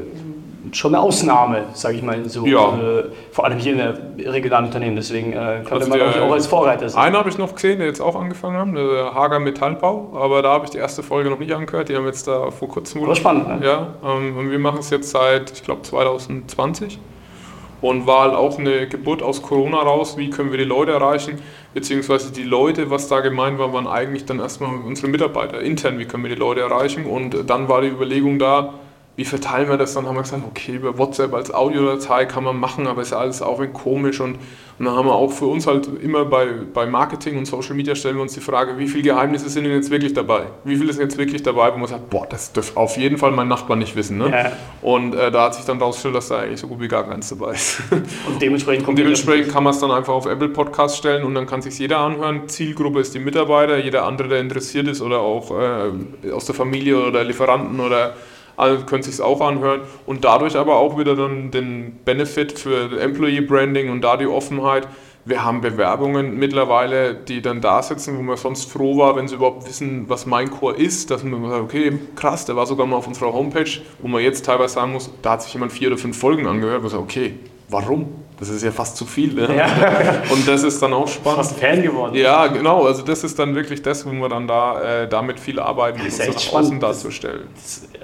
schon eine Ausnahme, sage ich mal so. Ja. Äh, vor allem hier in der regionalen Unternehmen. Deswegen äh, könnte Also man der- auch als Vorreiter sein. Einen habe ich noch gesehen, der jetzt auch angefangen haben, der Hager Metallbau, aber da habe ich die erste Folge noch nicht angehört. Die haben jetzt da vor kurzem Aber spannend, ne? Ja, ähm, und wir machen es jetzt seit, ich glaube, 2020. und war halt auch eine Geburt aus Corona raus, wie können wir die Leute erreichen, beziehungsweise die Leute, was da gemeint war, waren eigentlich dann erstmal unsere Mitarbeiter intern, wie können wir die Leute erreichen und dann war die Überlegung da, wie verteilen wir das? Dann haben wir gesagt, okay, über WhatsApp als Audiodatei kann man machen, aber ist ja alles auch ein komisch. Und, und dann haben wir auch für uns halt immer bei, bei Marketing und Social Media stellen wir uns die Frage, wie viele Geheimnisse sind denn jetzt wirklich dabei? Wie viele sind jetzt wirklich dabei, wo man sagt, boah, das dürfte auf jeden Fall mein Nachbar nicht wissen. Ne? Ja. Und äh, da hat sich dann rausgestellt, dass da eigentlich so gut wie gar keins dabei ist. Und dementsprechend, und dementsprechend kann man es dann einfach auf Apple Podcast stellen und dann kann sich jeder anhören. Zielgruppe ist die Mitarbeiter, jeder andere, der interessiert ist oder auch äh, aus der Familie oder Lieferanten oder alle können sich auch anhören und dadurch aber auch wieder dann den Benefit für Employee Branding und da die Offenheit. Wir haben Bewerbungen mittlerweile, die dann da sitzen, wo man sonst froh war, wenn sie überhaupt wissen, was mein Core ist, dass man sagt, okay, krass, der war sogar mal auf unserer Homepage, wo man jetzt teilweise sagen muss, da hat sich jemand vier oder fünf Folgen angehört, wo man sagt, okay, warum? Das ist ja fast zu viel. Ne? Ja. Und das ist dann auch spannend. Fast Fan geworden. Ja, genau. Also das ist dann wirklich das, wo wir dann da äh, damit viel arbeiten, das ist echt spannend darzustellen.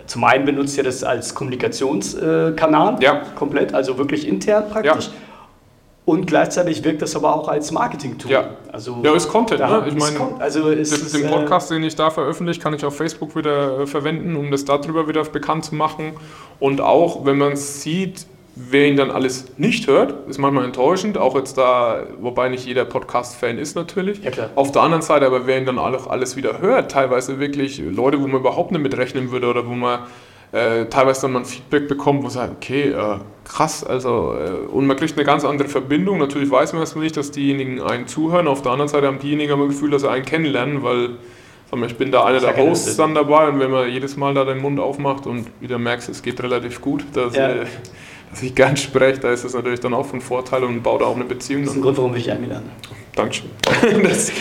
Zum einen benutzt ihr das als Kommunikationskanal ja. komplett, also wirklich intern praktisch. Ja. Und gleichzeitig wirkt das aber auch als Marketing-Tool. Ja, also, ja ist Content. Ne? Ich meine, also den, den äh, Podcast, den ich da veröffentliche, kann ich auf Facebook wieder äh, verwenden, um das darüber wieder bekannt zu machen. Und auch, wenn man sieht, Wer ihn dann alles nicht hört, ist manchmal enttäuschend, auch jetzt da, wobei nicht jeder Podcast-Fan ist natürlich. Ja. Auf der anderen Seite, aber wer ihn dann auch alles wieder hört, teilweise wirklich Leute, wo man überhaupt nicht mitrechnen würde oder wo man äh, teilweise dann mal ein Feedback bekommt, wo man sagt, okay, äh, krass, also, äh, und man kriegt eine ganz andere Verbindung. Natürlich weiß man erstmal nicht, dass diejenigen einen zuhören, auf der anderen Seite haben diejenigen aber das Gefühl, dass sie einen kennenlernen, weil ich bin da einer der Hosts dann dabei und wenn man jedes Mal da den Mund aufmacht und wieder merkst, es geht relativ gut, dass, ja. äh, dass ich gern spreche, da ist das natürlich dann auch von Vorteil und baut auch eine Beziehung. Das ist ein Grund, warum ich dich eingeladen Dankeschön. das,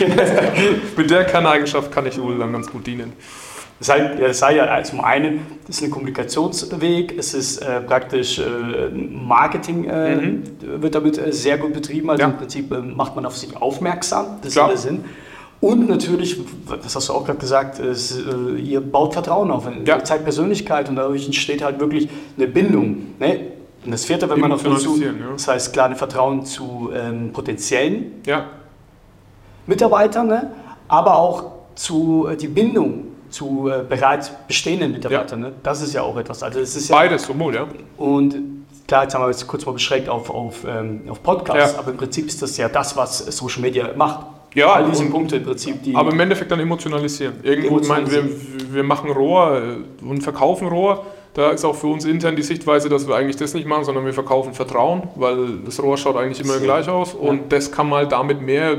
mit der Kerneigenschaft kann ich wohl dann ganz gut dienen. Das sei, ja zum einen, das ist ein Kommunikationsweg, es ist äh, praktisch äh, Marketing äh, mhm. wird damit äh, sehr gut betrieben, also ja. im Prinzip äh, macht man auf sich aufmerksam, das Klar. ist der Sinn. Und natürlich, das hast du auch gerade gesagt, ist, äh, ihr baut Vertrauen auf, ja. ihr zeigt Persönlichkeit und dadurch entsteht halt wirklich eine Bindung. Ne? Und das vierte, wenn man noch dazu, ja. das heißt klar, ein Vertrauen zu ähm, potenziellen ja. Mitarbeitern, ne? aber auch zu äh, die Bindung zu äh, bereits bestehenden Mitarbeitern. Ja. Ne? Das ist ja auch etwas. Also es ist Beides, sowohl, ja. Und klar, jetzt haben wir jetzt kurz mal beschränkt auf, auf, ähm, auf Podcasts, aber im Prinzip ist das ja das, was Social Media macht. Ja, all diese Punkte im Prinzip. Die aber im Endeffekt dann emotionalisieren. Irgendwo, emotionalisieren. Ich meine, wir, wir machen Rohr äh, und verkaufen Rohr da ist auch für uns intern die Sichtweise, dass wir eigentlich das nicht machen, sondern wir verkaufen Vertrauen, weil das Rohr schaut eigentlich immer gleich aus und das kann man damit mehr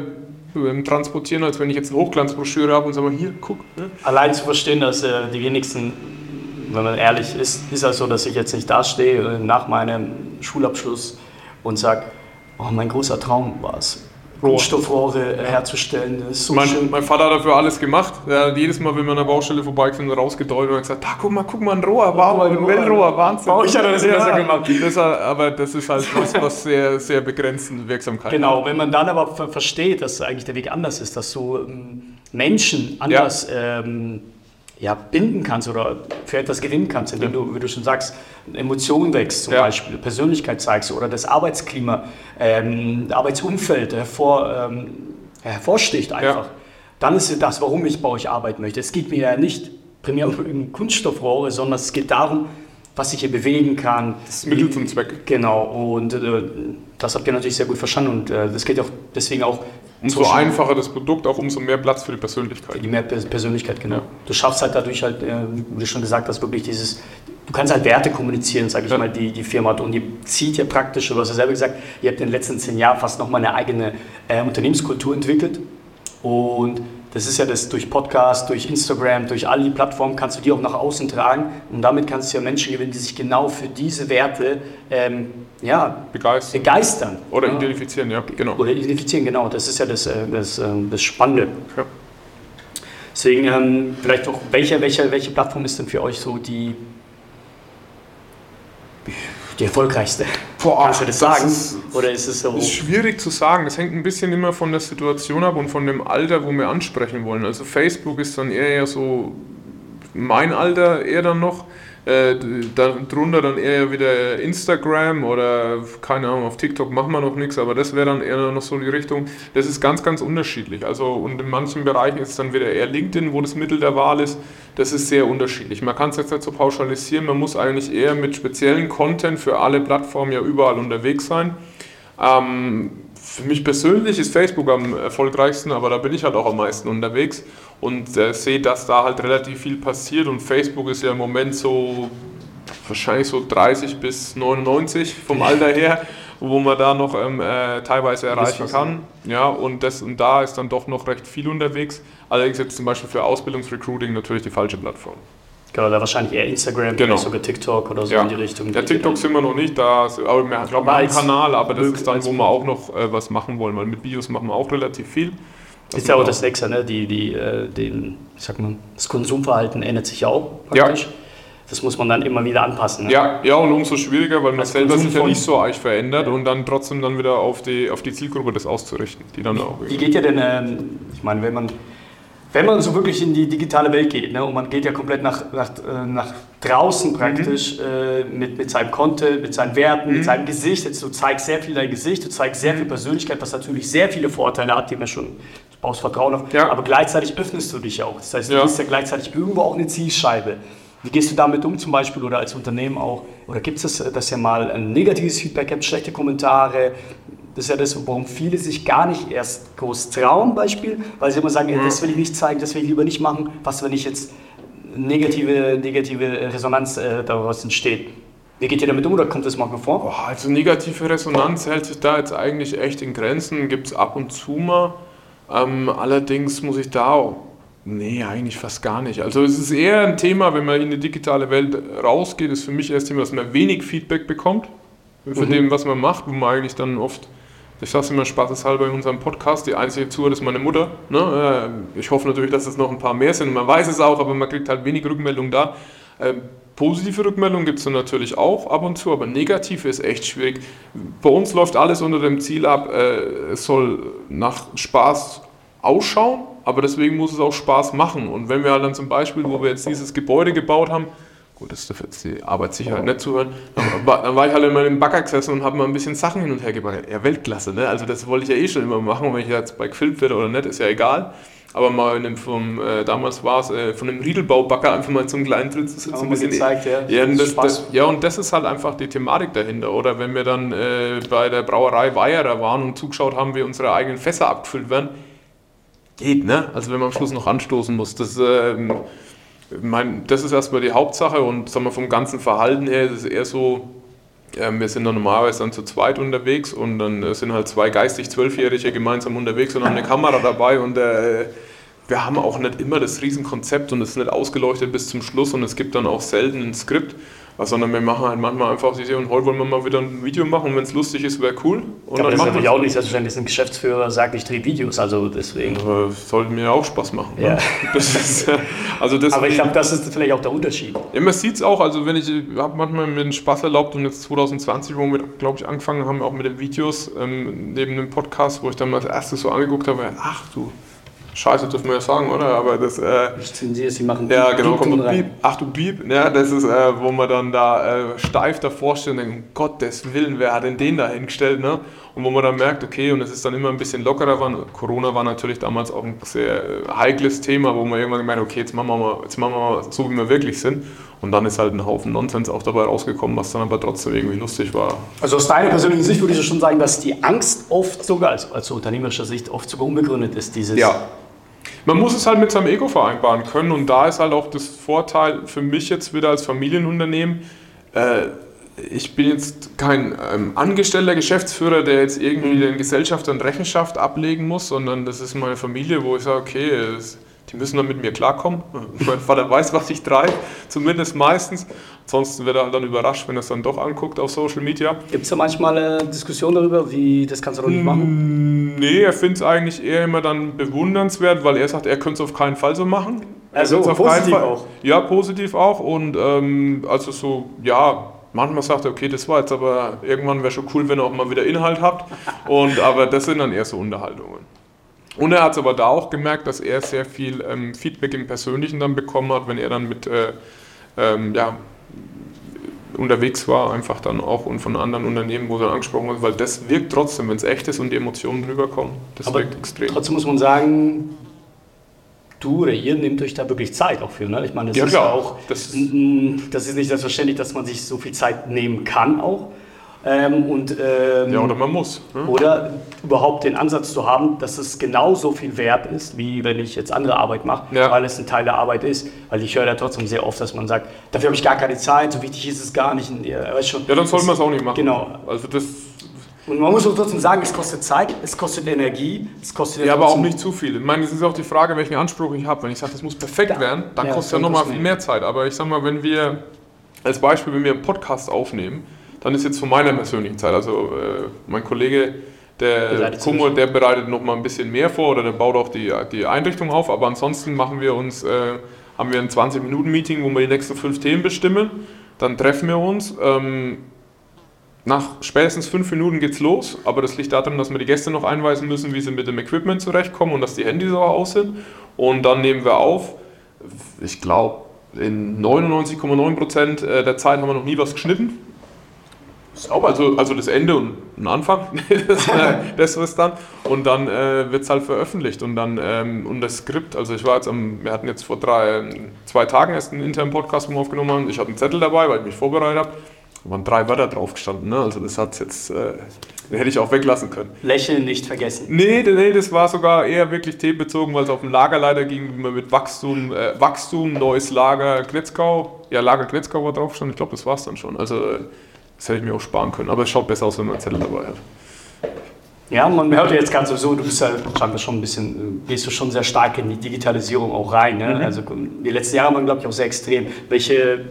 ähm, transportieren, als wenn ich jetzt eine Hochglanzbroschüre habe und sage, hier, guck. Ne? Allein zu verstehen, dass äh, die wenigsten, wenn man ehrlich ist, ist das so, dass ich jetzt nicht dastehe äh, nach meinem Schulabschluss und sage, oh, mein großer Traum war es, Rohstoffrohre herzustellen. So mein, mein Vater hat dafür alles gemacht. Er jedes Mal, wenn wir an der Baustelle vorbeikommen, rausgedeutet und gesagt, da guck mal, guck mal, ein Rohr, wow, ein Wellrohr, Wahnsinn. Ich hatte das ja, besser gemacht. Das, aber das ist halt was, was sehr, sehr begrenzende Wirksamkeit Genau, hat. wenn man dann aber versteht, dass eigentlich der Weg anders ist, dass du ähm, Menschen anders... Ja. Ähm, ja, binden kannst oder für etwas gewinnen kannst, indem du, wie du schon sagst, Emotionen wächst, zum ja. Beispiel, Persönlichkeit zeigst oder das Arbeitsklima, ähm, Arbeitsumfeld hervor, ähm, hervorsticht einfach. Ja. Dann ist das, warum ich bei euch arbeiten möchte. Es geht mir ja nicht primär um Kunststoffrohre, sondern es geht darum, was ich hier bewegen kann. Das Mittel zum Zweck. Genau, und äh, das habt ihr natürlich sehr gut verstanden und äh, das geht auch deswegen auch Umso so einfacher das Produkt, auch umso mehr Platz für die Persönlichkeit. Für die mehr Persönlichkeit, genau. Ja. Du schaffst halt dadurch halt, äh, wie du schon gesagt hast, wirklich dieses, du kannst halt Werte kommunizieren, sage ich ja. mal, die die Firma hat. Und die zieht ja praktisch, du hast ja selber gesagt, ihr habt in den letzten zehn Jahren fast nochmal eine eigene äh, Unternehmenskultur entwickelt. Und das ist ja das durch Podcast, durch Instagram, durch all die Plattformen kannst du die auch nach außen tragen und damit kannst du ja Menschen gewinnen, die sich genau für diese Werte ähm, ja, begeistern. begeistern. Oder ja. identifizieren, ja, genau. Oder identifizieren, genau. Das ist ja das, äh, das, äh, das Spannende. Ja. Deswegen ähm, vielleicht auch, welche, welche, welche Plattform ist denn für euch so die die erfolgreichste? Boah, Kannst du das, das sagen? Ist, Oder ist es so? Ist schwierig zu sagen. Das hängt ein bisschen immer von der Situation ab und von dem Alter, wo wir ansprechen wollen. Also Facebook ist dann eher so mein Alter eher dann noch. Äh, dann, drunter dann eher wieder Instagram oder keine Ahnung, auf TikTok machen wir noch nichts, aber das wäre dann eher noch so die Richtung. Das ist ganz, ganz unterschiedlich. Also und in manchen Bereichen ist dann wieder eher LinkedIn, wo das Mittel der Wahl ist. Das ist sehr unterschiedlich. Man kann es jetzt nicht so pauschalisieren, man muss eigentlich eher mit speziellen Content für alle Plattformen ja überall unterwegs sein. Ähm, für mich persönlich ist Facebook am erfolgreichsten, aber da bin ich halt auch am meisten unterwegs und äh, sehe, dass da halt relativ viel passiert und Facebook ist ja im Moment so wahrscheinlich so 30 bis 99 vom Alter her, wo man da noch ähm, äh, teilweise erreichen kann. Ja, und, das, und da ist dann doch noch recht viel unterwegs. Allerdings jetzt zum Beispiel für Ausbildungsrecruiting natürlich die falsche Plattform. Genau, da wahrscheinlich eher Instagram, genau. sogar TikTok oder so ja. in die Richtung. Ja, TikTok sind wir noch nicht, da aber wir haben einen Kanal, aber das ist dann, wo wir auch noch äh, was machen wollen, weil mit Videos machen wir auch relativ viel. Das ist ja auch das Nächste, ne? die, die, äh, den, sag mal, das Konsumverhalten ändert sich ja auch praktisch. Ja. Das muss man dann immer wieder anpassen. Ne? Ja, ja, und umso schwieriger, weil man Als selber sich ja nicht so eigentlich verändert ja. und dann trotzdem dann wieder auf die, auf die Zielgruppe das auszurichten. Die dann auch wie geht ja denn, ähm, ich meine, wenn man wenn man so wirklich in die digitale Welt geht, ne, und man geht ja komplett nach, nach, äh, nach draußen praktisch mhm. äh, mit, mit seinem Content, mit seinen Werten, mhm. mit seinem Gesicht, jetzt, du zeigst sehr viel dein Gesicht, du zeigst sehr viel Persönlichkeit, was natürlich sehr viele Vorteile hat, die man schon, du baust Vertrauen auf, ja. aber gleichzeitig öffnest du dich ja auch. Das heißt, du ja. bist ja gleichzeitig irgendwo auch eine Zielscheibe. Wie gehst du damit um zum Beispiel oder als Unternehmen auch? Oder gibt es das, dass ihr mal ein negatives Feedback gibt, schlechte Kommentare? Das ist ja das, warum viele sich gar nicht erst groß trauen, Beispiel, weil sie immer sagen, mhm. das will ich nicht zeigen, das will ich lieber nicht machen, was wenn ich jetzt negative, negative Resonanz äh, daraus entsteht. Wie geht ihr damit um oder kommt das manchmal vor? Boah, also negative Resonanz hält sich da jetzt eigentlich echt in Grenzen, gibt es ab und zu mal. Ähm, allerdings muss ich da auch, nee, eigentlich fast gar nicht. Also es ist eher ein Thema, wenn man in die digitale Welt rausgeht, ist für mich eher das Thema, dass man wenig Feedback bekommt für mhm. dem, was man macht, wo man eigentlich dann oft ich sage es immer spaßeshalber in unserem Podcast, die einzige Zuhörer ist meine Mutter. Ne? Äh, ich hoffe natürlich, dass es noch ein paar mehr sind. Man weiß es auch, aber man kriegt halt wenig Rückmeldung da. Ähm, positive Rückmeldungen gibt es natürlich auch ab und zu, aber negative ist echt schwierig. Bei uns läuft alles unter dem Ziel ab, äh, es soll nach Spaß ausschauen, aber deswegen muss es auch Spaß machen. Und wenn wir halt dann zum Beispiel, wo wir jetzt dieses Gebäude gebaut haben, gut, das dürfte jetzt die Arbeitssicherheit nicht zuhören, dann war, dann war ich halt in meinem Bagger gesessen und habe mal ein bisschen Sachen hin und her gebaggert. Ja, Weltklasse, ne? Also das wollte ich ja eh schon immer machen, und wenn ich jetzt bei gefilmt werde oder nicht, ist ja egal. Aber mal in dem, vom, äh, damals war es, äh, von einem Riedelbaubacker einfach mal zum kleinen Tritt zu sitzen. Ein bisschen gezeigt, ja. Ja und das, das, ja, und das ist halt einfach die Thematik dahinter. Oder wenn wir dann äh, bei der Brauerei Weierer waren und zugeschaut haben, wie unsere eigenen Fässer abgefüllt werden, geht, ne? Also wenn man am Schluss noch anstoßen muss. Das, ähm, mein, das ist erstmal die Hauptsache und sagen wir, vom ganzen Verhalten her ist es eher so, äh, wir sind dann normalerweise dann zu zweit unterwegs und dann äh, sind halt zwei geistig Zwölfjährige gemeinsam unterwegs und haben eine Kamera dabei und äh, wir haben auch nicht immer das Riesenkonzept und es ist nicht ausgeleuchtet bis zum Schluss und es gibt dann auch selten ein Skript sondern wir machen halt manchmal einfach die Idee und heute wollen wir mal wieder ein Video machen und wenn es lustig ist, wäre cool. Und ja, aber das ist natürlich auch nicht selbstverständlich, ein Geschäftsführer sagt, ich drehe Videos, also deswegen. Sollte mir auch Spaß machen. Ne? Ja. Ne? Ist, also aber ich glaube, das ist vielleicht auch der Unterschied. Ja, man sieht es auch, also wenn ich, habe manchmal mir den Spaß erlaubt und jetzt 2020, wo wir, glaube ich, angefangen haben, auch mit den Videos, ähm, neben dem Podcast, wo ich dann mal als erstes so angeguckt habe, ach du, Scheiße dürfen wir ja sagen, oder? Aber das. Äh, ich zensiere, sie machen Ja, genau, kommt Piep. Ach du Piep. Ja, das ist, äh, wo man dann da äh, steif davor steht und denkt, um Gottes Willen, wer hat denn den da hingestellt, ne? Und wo man dann merkt, okay, und es ist dann immer ein bisschen lockerer war. Corona war natürlich damals auch ein sehr äh, heikles Thema, wo man irgendwann gemerkt okay, jetzt machen wir mal, jetzt machen wir mal so, wie wir wirklich sind. Und dann ist halt ein Haufen Nonsens auch dabei rausgekommen, was dann aber trotzdem irgendwie lustig war. Also aus deiner persönlichen Sicht würde ich schon sagen, dass die Angst oft sogar, also aus unternehmerischer Sicht, oft sogar unbegründet ist. Dieses ja. Man muss es halt mit seinem Ego vereinbaren können und da ist halt auch das Vorteil für mich jetzt wieder als Familienunternehmen. Äh, ich bin jetzt kein ähm, angestellter Geschäftsführer, der jetzt irgendwie mhm. den Gesellschaftern Rechenschaft ablegen muss, sondern das ist meine Familie, wo ich sage, okay, es, die müssen dann mit mir klarkommen. mein Vater weiß, was ich treibe, zumindest meistens. Ansonsten wird er halt dann überrascht, wenn er es dann doch anguckt auf Social Media. Gibt es da manchmal eine Diskussion darüber, wie das kannst du doch nicht machen? Mm, nee, er findet es eigentlich eher immer dann bewundernswert, weil er sagt, er könnte es auf keinen Fall so machen. Also positiv auch? Ja, positiv auch. Und ähm, also so, ja, manchmal sagt er, okay, das war jetzt aber irgendwann wäre schon cool, wenn ihr auch mal wieder Inhalt habt. Und, aber das sind dann eher so Unterhaltungen. Und er hat es aber da auch gemerkt, dass er sehr viel ähm, Feedback im Persönlichen dann bekommen hat, wenn er dann mit, äh, ähm, ja, unterwegs war, einfach dann auch und von anderen Unternehmen, wo dann angesprochen wurde, weil das wirkt trotzdem, wenn es echt ist und die Emotionen rüberkommen, das Aber wirkt extrem. Trotzdem muss man sagen, du oder ihr nehmt euch da wirklich Zeit auch für. Ne? Ich meine, das Ja, ist klar. auch, Das- das ist nicht selbstverständlich, dass man sich so viel Zeit nehmen kann auch. Ähm, und, ähm, Ja, oder man muss. Ne? oder überhaupt den Ansatz zu haben, dass es genauso viel wert ist, wie wenn ich jetzt andere Arbeit mache, Ja. weil es ein Teil der Arbeit ist. Weil ich höre da trotzdem sehr oft, dass man sagt, dafür habe ich gar keine Zeit, so wichtig ist es gar nicht. Weißt schon, Ja, dann soll man es auch nicht machen. Genau. Also das, Und man muss auch trotzdem sagen, es kostet Zeit, es kostet Energie, es kostet ja, aber auch nicht zu viel. Ich meine, es ist auch die Frage, welchen Anspruch ich habe. Wenn ich sage, das muss perfekt Ja. werden, dann Ja, kostet ja nochmal viel mehr. Zeit. Aber ich sag mal, wenn wir, als Beispiel, wenn wir einen Podcast aufnehmen, dann ist jetzt von meiner persönlichen Zeit, also äh, mein Kollege, der Kumo, der bereitet noch mal ein bisschen mehr vor oder der baut auch die, die Einrichtung auf, aber ansonsten machen wir uns, äh, haben wir ein 20-Minuten-Meeting, wo wir die nächsten fünf Themen bestimmen, dann treffen wir uns, ähm, nach spätestens fünf Minuten geht's los, aber das liegt daran, dass wir die Gäste noch einweisen müssen, wie sie mit dem Equipment zurechtkommen und dass die Handys auch aus sind. Und dann nehmen wir auf. Ich glaube, in 99,9% der Zeit haben wir noch nie was geschnitten. Sauber, also, also das Ende und ein Anfang, das, äh, das ist dann. Und dann äh, wird es halt veröffentlicht und dann ähm, und das Skript, also ich war jetzt am, wir hatten jetzt vor drei, zwei Tagen erst einen internen Podcast, wo wir aufgenommen haben. Ich hatte einen Zettel dabei, weil ich mich vorbereitet habe. Waren drei Wörter drauf gestanden, ne? also das hat jetzt, äh, hätte ich auch weglassen können. Lächeln nicht vergessen. Nee, nee, das war sogar eher wirklich themenbezogen, weil es auf den Lagerleiter ging, wie man mit Wachstum, äh, Wachstum, neues Lager Kletzkau, ja, Lager Kletzkau war drauf stand, ich glaube, das war es dann schon. Also, äh, das hätte ich mir auch sparen können, aber es schaut besser aus, wenn man einen Zettel dabei hat. Ja, man hört ja jetzt gerade so, du bist ja scheinbar schon ein bisschen, äh, gehst du schon sehr stark in die Digitalisierung auch rein. Ne? Mhm. Also die letzten Jahre waren, glaube ich, auch sehr extrem. Welche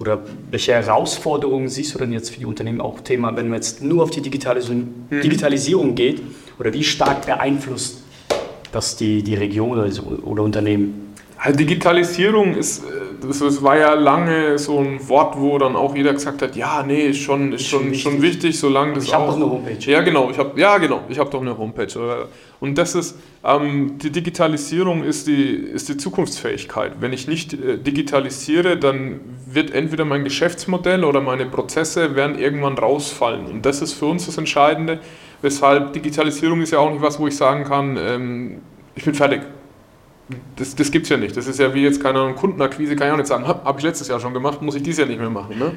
oder welche Herausforderungen siehst du denn jetzt für die Unternehmen auch Thema, wenn man jetzt nur auf die Digitalisierung, Mhm. Digitalisierung geht? Oder wie stark beeinflusst das die, die Region oder, oder Unternehmen? Also Digitalisierung ist, äh, das, das war ja lange so ein Wort, wo dann auch jeder gesagt hat, ja, nee, ist schon, ist schon, schon wichtig, solange das Ich habe auch... doch eine Homepage. Ja, genau. Ich hab, ja, genau. Ich habe doch eine Homepage. Und das ist, ähm, die Digitalisierung ist die, ist die Zukunftsfähigkeit. Wenn ich nicht äh, digitalisiere, dann wird entweder mein Geschäftsmodell oder meine Prozesse werden irgendwann rausfallen. Und das ist für uns das Entscheidende. Weshalb Digitalisierung ist ja auch nicht was, wo ich sagen kann, ähm, ich bin fertig. Das, das gibt es ja nicht. Das ist ja wie jetzt, keine Ahnung, Kundenakquise, kann ich auch nicht sagen, habe ich letztes Jahr schon gemacht, muss ich dieses Jahr nicht mehr machen. Ne?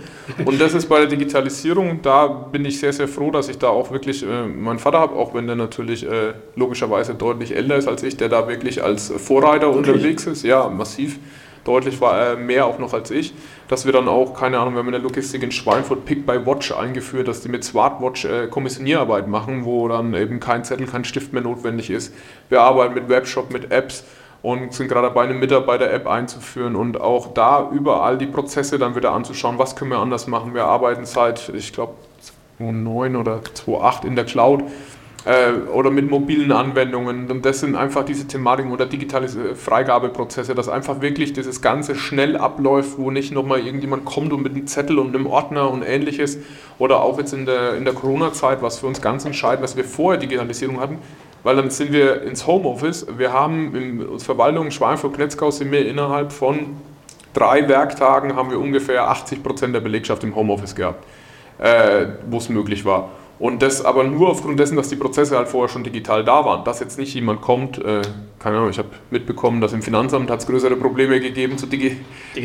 Und das ist bei der Digitalisierung, da bin ich sehr, sehr froh, dass ich da auch wirklich äh, meinen Vater habe, auch wenn der natürlich äh, logischerweise deutlich älter ist als ich, der da wirklich als Vorreiter Wirklich? unterwegs ist. Ja, massiv. Deutlich war äh, mehr auch noch als ich, dass wir dann auch, keine Ahnung, wir haben in der Logistik in Schweinfurt Pick by Watch eingeführt, dass die mit Smartwatch äh, Kommissionierarbeit machen, wo dann eben kein Zettel, kein Stift mehr notwendig ist. Wir arbeiten mit Webshop, mit Apps und sind gerade dabei, eine Mitarbeiter-App einzuführen und auch da überall die Prozesse dann wieder anzuschauen, was können wir anders machen. Wir arbeiten seit, ich glaube, 2009 oder 2008 in der Cloud äh, oder mit mobilen Anwendungen. Und das sind einfach diese Thematiken oder digitale äh, Freigabeprozesse, dass einfach wirklich dieses Ganze schnell abläuft, wo nicht nochmal irgendjemand kommt und mit einem Zettel und einem Ordner und ähnliches. Oder auch jetzt in der, in der Corona-Zeit, was für uns ganz entscheidend, was wir vorher Digitalisierung hatten, weil dann sind wir ins Homeoffice. Wir haben in Verwaltung Schweinfurt-Kletzkau sind wir innerhalb von drei Werktagen haben wir ungefähr 80 Prozent der Belegschaft im Homeoffice gehabt, äh, wo es möglich war. Und das aber nur aufgrund dessen, dass die Prozesse halt vorher schon digital da waren. Dass jetzt nicht jemand kommt, äh, keine Ahnung, ich habe mitbekommen, dass im Finanzamt hat es größere Probleme gegeben zu Digi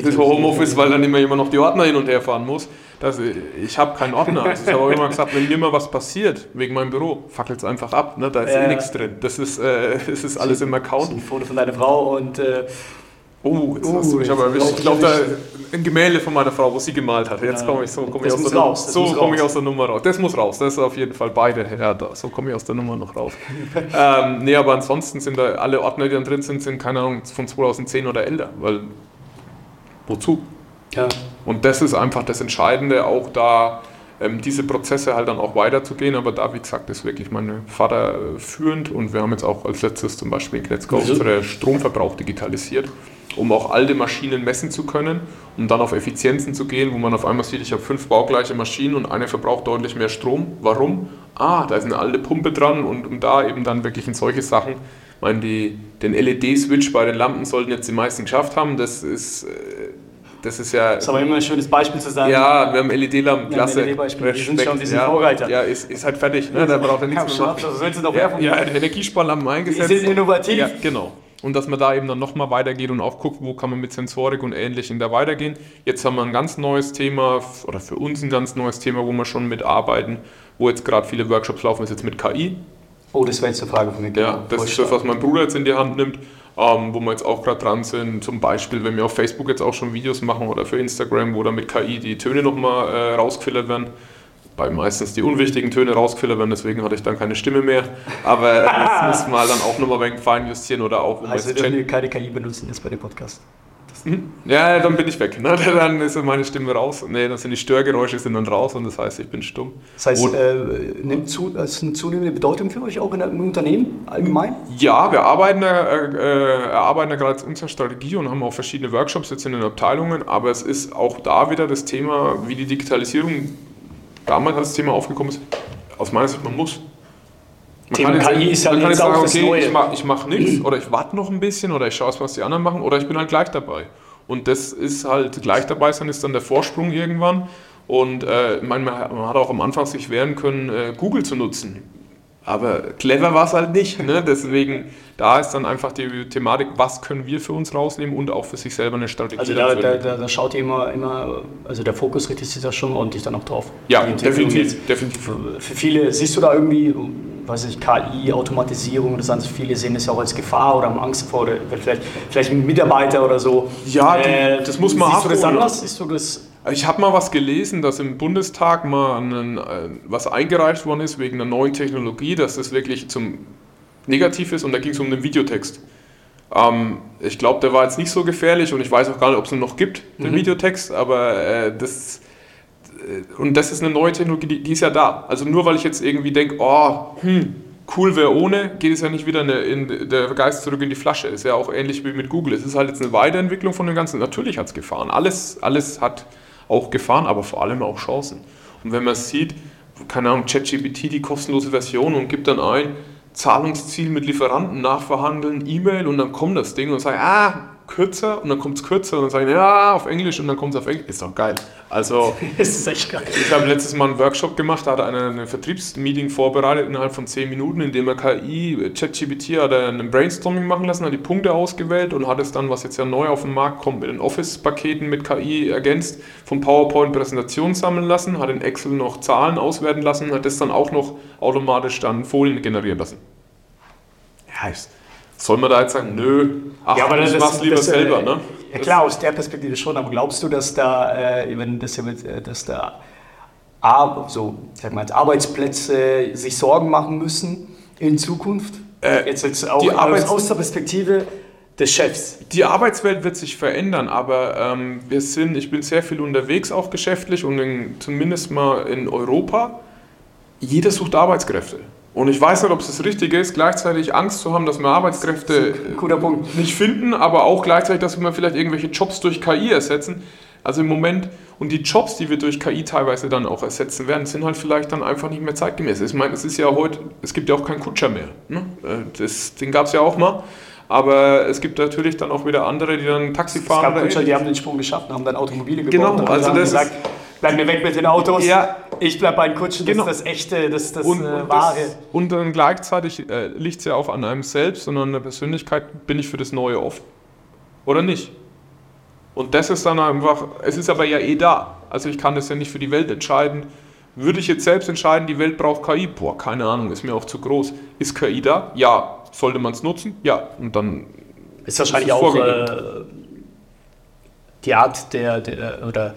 das Homeoffice, weil dann immer jemand noch die Ordner hin und her fahren muss. Das, äh, ich habe keinen Ordner. Also ich habe auch immer gesagt, wenn mir mal was passiert, wegen meinem Büro, fackelt es einfach ab. Ne? Da ist Ja. eh nichts drin. Das ist, äh, das ist alles im Das Account. ist ein Foto von deiner Frau und äh, Oh, jetzt hast du mich aber erwischt. Ich glaube, da ein Gemälde von meiner Frau, wo sie gemalt hat. Jetzt komme ich so komme ich aus der raus, So komme ich aus der Nummer raus. Das muss raus. Das ist auf jeden Fall beide. Ja, da, so komme ich aus der Nummer noch raus. ähm, nee, aber ansonsten sind da alle Ordner, die dann drin sind, sind keine Ahnung von 2010 oder älter. Weil wozu? ja. Und das ist einfach das Entscheidende, auch da ähm, diese Prozesse halt dann auch weiterzugehen. Aber da, wie gesagt, ist wirklich mein Vater führend und wir haben jetzt auch als letztes zum Beispiel in Mhm. unseren Stromverbrauch digitalisiert, um auch alte Maschinen messen zu können, um dann auf Effizienzen zu gehen, wo man auf einmal sieht, ich habe fünf baugleiche Maschinen und eine verbraucht deutlich mehr Strom. Warum? Ah, da ist eine alte Pumpe dran und um da eben dann wirklich in solche Sachen, ich meine, die, den LED-Switch bei den Lampen sollten jetzt die meisten geschafft haben, das ist... Äh, das ist ja. Das ist aber immer ein schönes Beispiel zu sagen. Ja, wir haben LED-Lampen, klasse. LED-Beispiel. Die sind schon, die sind ja, Vorreiter. Ja, ist, ist halt fertig, ne? da braucht er nichts mehr machen. Willst du doch Ja, ja. Energiesparlampen Die eingesetzt. sind innovativ. Ja, genau. Und dass man da eben dann nochmal weitergeht und auch guckt, wo kann man mit Sensorik und Ähnlichem da weitergehen. Jetzt haben wir ein ganz neues Thema, oder für uns ein ganz neues Thema, wo wir schon mitarbeiten, wo jetzt gerade viele Workshops laufen, ist jetzt mit KI. Oh, das wäre jetzt eine Frage von mir. Ja, das ist das, was mein Bruder jetzt in die Hand nimmt, ähm, wo wir jetzt auch gerade dran sind. Zum Beispiel, wenn wir auf Facebook jetzt auch schon Videos machen oder für Instagram, wo dann mit KI die Töne nochmal äh, rausgefiltert werden. Bei meistens die unwichtigen Töne rausgefiltert werden, deswegen hatte ich dann keine Stimme mehr. Aber das muss man dann auch nochmal wenig fein justieren oder auch, man Also wir dürfen keine KI benutzen jetzt bei dem Podcast. ja, dann bin ich weg. Ne? Dann ist meine Stimme raus. Nee, dann sind die Störgeräusche sind dann raus und das heißt, ich bin stumm. Das heißt, äh, nimmt zu, das ist eine zunehmende Bedeutung für euch auch in einem Unternehmen allgemein? Ja, wir arbeiten da, äh, äh, erarbeiten da gerade unsere Strategie und haben auch verschiedene Workshops jetzt in den Abteilungen, aber es ist auch da wieder das Thema, wie die Digitalisierung damals als Thema aufgekommen ist. Aus meiner Sicht, man muss. Man Thema jetzt- KI ist ja man kann jetzt sagen, das okay, ich mache mach nichts oder ich warte noch ein bisschen oder ich schaue, was die anderen machen oder ich bin halt gleich dabei. Und das ist halt, gleich dabei sein ist dann der Vorsprung irgendwann. Und äh, man hat man hat auch am Anfang sich wehren können, äh, Google zu nutzen. Aber clever war es halt nicht. Ne? Deswegen, da ist dann einfach die Thematik, was können wir für uns rausnehmen und auch für sich selber eine Strategie Also da, da, da, da schaut ihr immer, immer, also der Fokus richtet sich da schon ordentlich dann auch drauf. Ja, definitiv, definitiv. Für, für viele, siehst du da irgendwie, weiß ich, KI, Automatisierung, das heißt, viele sehen es ja auch als Gefahr oder haben Angst davor, oder vielleicht, vielleicht ein Mitarbeiter oder so. Äh, Ja, die- das muss man Siehst du das abholen. anders? Siehst du das? Ich habe mal was gelesen, dass im Bundestag mal einen, was eingereicht worden ist wegen einer neuen Technologie, dass das wirklich zum Negativ ist und da ging es um den Videotext. Ähm, ich glaube, der war jetzt nicht so gefährlich und ich weiß auch gar nicht, ob es ihn noch gibt, den Mhm. Videotext, aber äh, das äh, und das ist eine neue Technologie, die, die ist ja da. Also nur weil ich jetzt irgendwie denke, oh, hm, cool wäre ohne, geht es ja nicht wieder in, der- in der Geist zurück in die Flasche. Ist ja auch ähnlich wie mit Google. Es ist halt jetzt eine Weiterentwicklung von dem Ganzen. Natürlich hat es Gefahren. Alles, alles hat auch Gefahren, aber vor allem auch Chancen. Und wenn man sieht, keine Ahnung, ChatGPT, die kostenlose Version und gibt dann ein Zahlungsziel mit Lieferanten nachverhandeln, E-Mail und dann kommt das Ding und sagt, ah, kürzer und dann kommt es kürzer und dann sagen, ja, auf Englisch und dann kommt es auf Englisch. Ist doch geil. Also, Das ist echt geil. ich habe letztes Mal einen Workshop gemacht, da hat einer ein Vertriebsmeeting vorbereitet innerhalb von 10 Minuten, indem er KI, ChatGPT hat er ein Brainstorming machen lassen, hat die Punkte ausgewählt und hat es dann, was jetzt ja neu auf den Markt kommt, mit den Office-Paketen mit KI ergänzt, von PowerPoint Präsentation sammeln lassen, hat in Excel noch Zahlen auswerten lassen, hat das dann auch noch automatisch dann Folien generieren lassen. Ja, ist, soll man da jetzt sagen, nö, ach, Ja, aber ich das- mach's lieber das, äh, selber, ne? Ja klar, aus der Perspektive schon, aber glaubst du, dass da, äh, wenn das ja mit, äh, dass da Ar so, ich sag mal, Arbeitsplätze sich Sorgen machen müssen in Zukunft? Äh, jetzt jetzt auch die Arbeits- aus der Perspektive des Chefs. Die Arbeitswelt wird sich verändern, aber ähm, wir sind, ich bin sehr viel unterwegs, auch geschäftlich und in, zumindest mal in Europa. Jeder sucht Arbeitskräfte. Und ich weiß nicht, ob es das Richtige ist, gleichzeitig Angst zu haben, dass wir Arbeitskräfte nicht finden, aber auch gleichzeitig, dass wir vielleicht irgendwelche Jobs durch KI ersetzen. Also im Moment, und die Jobs, die wir durch KI teilweise dann auch ersetzen werden, sind halt vielleicht dann einfach nicht mehr zeitgemäß. Ich meine, es ist ja heute, es gibt ja auch keinen Kutscher mehr. Ne? Äh, Das, den gab es ja auch mal. Aber es gibt natürlich dann auch wieder andere, die dann Taxi Es fahren. gab oder Kutscher, die haben den Sprung geschafft und haben dann Automobile gebaut. Genau, und dann also das gesagt, bleib mir weg mit den Autos. Ja. Ich bleib bei den Kutschen, Genau. das ist das echte, das ist das und, äh, und, wahre. das, und dann gleichzeitig äh, liegt es ja auch an einem selbst, sondern an der Persönlichkeit, bin ich für das Neue offen. Oder nicht? Und das ist dann einfach, es ist aber ja eh da. Also ich kann das ja nicht für die Welt entscheiden. Würde ich jetzt selbst entscheiden, die Welt braucht KI? Boah, keine Ahnung, ist mir auch zu groß. Ist KI da? Ja. Sollte man es nutzen? Ja. Und dann Ist wahrscheinlich ist auch äh, die Art der, der, oder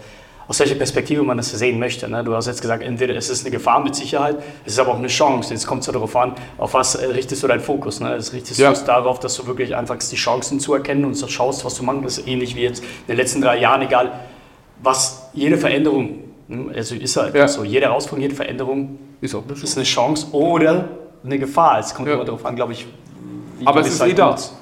aus welcher Perspektive man das sehen möchte. Ne? Du hast jetzt gesagt, entweder es ist eine Gefahr mit Sicherheit, es ist aber auch eine Chance. Jetzt kommt es ja darauf an, auf was äh, richtest du deinen Fokus. Ne? Das richtest Ja. du es darauf, dass du wirklich einfach die Chancen zu erkennen und so schaust, was du machen willst. Ähnlich wie jetzt in den letzten drei Jahren, egal was, jede Veränderung, ne? also ist halt Ja. so, jede Herausforderung, jede Veränderung ist auch ist eine Chance oder eine Gefahr. Es kommt Ja. immer darauf an, glaube ich, wie Aber du es ist halt eh da. nutzt.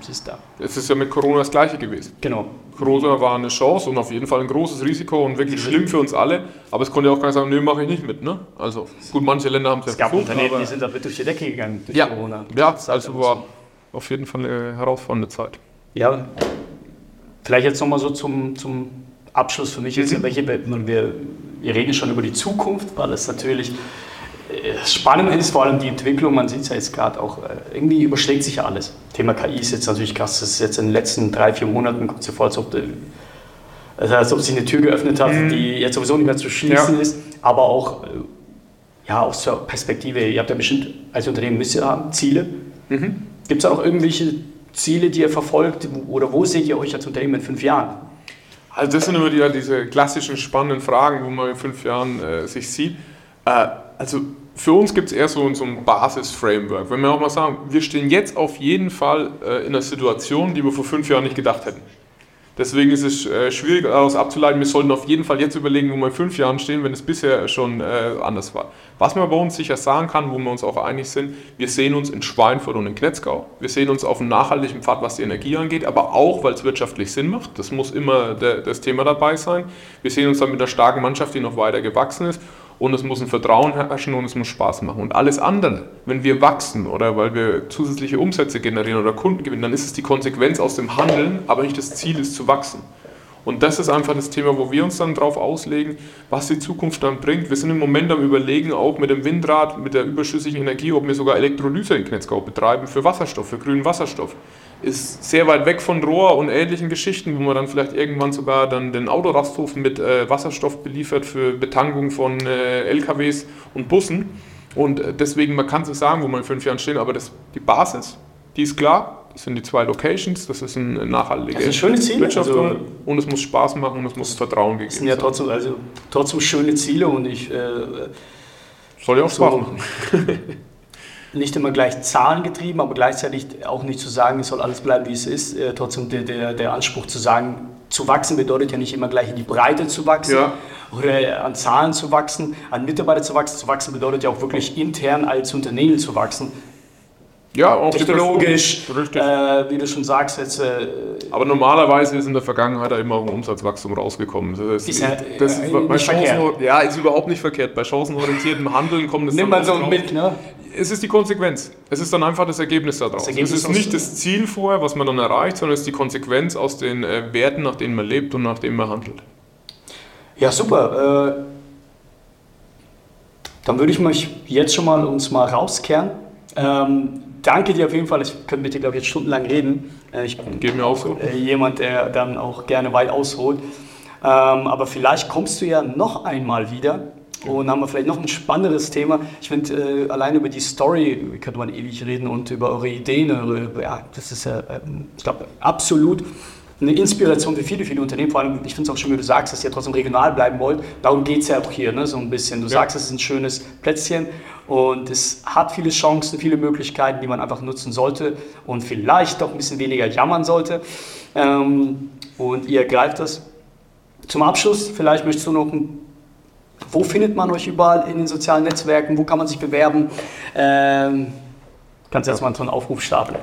Es ist da. Es ist ja mit Corona das Gleiche gewesen. Genau. Corona war eine Chance und auf jeden Fall ein großes Risiko und wirklich schlimm für uns alle. Aber es konnte ja auch keiner sagen, nö, mache ich nicht mit. Ne? Also gut, manche Länder haben es ja Es gab versucht, Unternehmen, die sind damit durch die Decke gegangen durch ja, Corona. ja, ist halt also war auf jeden Fall eine herausfordernde Zeit. so. Ja. Vielleicht jetzt nochmal so zum, zum Abschluss für mich. Jetzt, mhm. welche, wir, wir reden schon über die Zukunft, weil es natürlich spannend ist, vor allem die Entwicklung. Man sieht es ja jetzt gerade auch, äh, irgendwie überschlägt sich ja alles. Thema KI ist jetzt natürlich krass. Das ist jetzt in den letzten drei, vier Monaten, kommt es vor, als ob, als ob sich eine Tür geöffnet hat, mhm. die jetzt sowieso nicht mehr zu schließen ja. ist. Aber auch ja, aus der Perspektive, ihr habt ja bestimmt als Unternehmen müsst ihr haben, Ziele. Mhm. Gibt es da auch irgendwelche Ziele, die ihr verfolgt oder wo seht ihr euch als Unternehmen in fünf Jahren? Also das sind immer die, diese klassischen spannenden Fragen, wo man in fünf Jahren äh, sich sieht. Äh, also für uns gibt es eher so, so ein Basis-Framework. Wenn wir auch mal sagen, wir stehen jetzt auf jeden Fall äh, in einer Situation, die wir vor fünf Jahren nicht gedacht hätten. Deswegen ist es äh, schwierig daraus abzuleiten, wir sollten auf jeden Fall jetzt überlegen, wo wir in fünf Jahren stehen, wenn es bisher schon äh, anders war. Was man bei uns sicher sagen kann, wo wir uns auch einig sind, wir sehen uns in Schweinfurt und in Knetzgau. Wir sehen uns auf einem nachhaltigen Pfad, was die Energie angeht, aber auch, weil es wirtschaftlich Sinn macht. Das muss immer der, das Thema dabei sein. Wir sehen uns dann mit einer starken Mannschaft, die noch weiter gewachsen ist und es muss ein Vertrauen herrschen und es muss Spaß machen. Und alles andere, wenn wir wachsen oder weil wir zusätzliche Umsätze generieren oder Kunden gewinnen, dann ist es die Konsequenz aus dem Handeln, aber nicht das Ziel ist zu wachsen. Und das ist einfach das Thema, wo wir uns dann drauf auslegen, was die Zukunft dann bringt. Wir sind im Moment am Überlegen, auch mit dem Windrad, mit der überschüssigen Energie, ob wir sogar Elektrolyse in Knetzgau betreiben für Wasserstoff, für grünen Wasserstoff ist sehr weit weg von Rohr und ähnlichen Geschichten, wo man dann vielleicht irgendwann sogar dann den Autorasthof mit äh, Wasserstoff beliefert für Betankung von äh, LKWs und Bussen. Und äh, deswegen, man kann es sagen, wo wir in fünf Jahren stehen, aber das, die Basis, die ist klar. Das sind die zwei Locations, das ist ein nachhaltiges das schöne Ziele. Wirtschaft also, und es muss Spaß machen und es muss Vertrauen geben. Das sind ja trotzdem, also, trotzdem schöne Ziele und ich... Äh, Soll ja auch Spaß so, machen. nicht immer gleich zahlengetrieben, aber gleichzeitig auch nicht zu sagen, es soll alles bleiben, wie es ist. Äh, trotzdem der, der, der Anspruch zu sagen, zu wachsen bedeutet ja nicht immer gleich in die Breite zu wachsen ja. oder an Zahlen zu wachsen, an Mitarbeiter zu wachsen. Zu wachsen bedeutet ja auch wirklich intern als Unternehmen zu wachsen. Ja, auch technologisch, äh, wie du schon sagst. Jetzt, äh, Aber normalerweise ist in der Vergangenheit da immer auch ein Umsatzwachstum rausgekommen. Das ist, halt, das ist, äh, bei Chancen, ja, ist überhaupt nicht verkehrt. Bei chancenorientiertem Handeln kommt es Nimm mal so mit, ne? Es ist die Konsequenz. Es ist dann einfach das Ergebnis daraus. Das Ergebnis es ist nicht das Ziel vorher, was man dann erreicht, sondern es ist die Konsequenz aus den äh, Werten, nach denen man lebt und nach denen man handelt. Ja, super. Äh, dann würde ich mich jetzt schon mal uns mal rauskehren. Ähm, danke dir auf jeden Fall. Ich könnte mit dir, glaube ich, jetzt stundenlang reden. Äh, ich bin mir auch so. Äh, jemand, der dann auch gerne weit ausholt. Ähm, aber vielleicht kommst du ja noch einmal wieder und haben wir vielleicht noch ein spannenderes Thema. Ich finde, äh, allein über die Story könnte man ewig reden und über eure Ideen. Eure, ja, das ist ja, äh, ich glaube, absolut eine Inspiration für viele, viele Unternehmen. Vor allem, ich finde es auch schön, wie du sagst, dass ihr trotzdem regional bleiben wollt. Darum geht es ja auch hier, ne, so ein bisschen. Du ja. sagst, es ist ein schönes Plätzchen und es hat viele Chancen, viele Möglichkeiten, die man einfach nutzen sollte und vielleicht doch ein bisschen weniger jammern sollte. Ähm, und ihr ergreift das. Zum Abschluss, vielleicht möchtest du noch ein wo findet man euch überall in den sozialen Netzwerken? Wo kann man sich bewerben? Ähm, kannst du erstmal so einen Aufruf starten?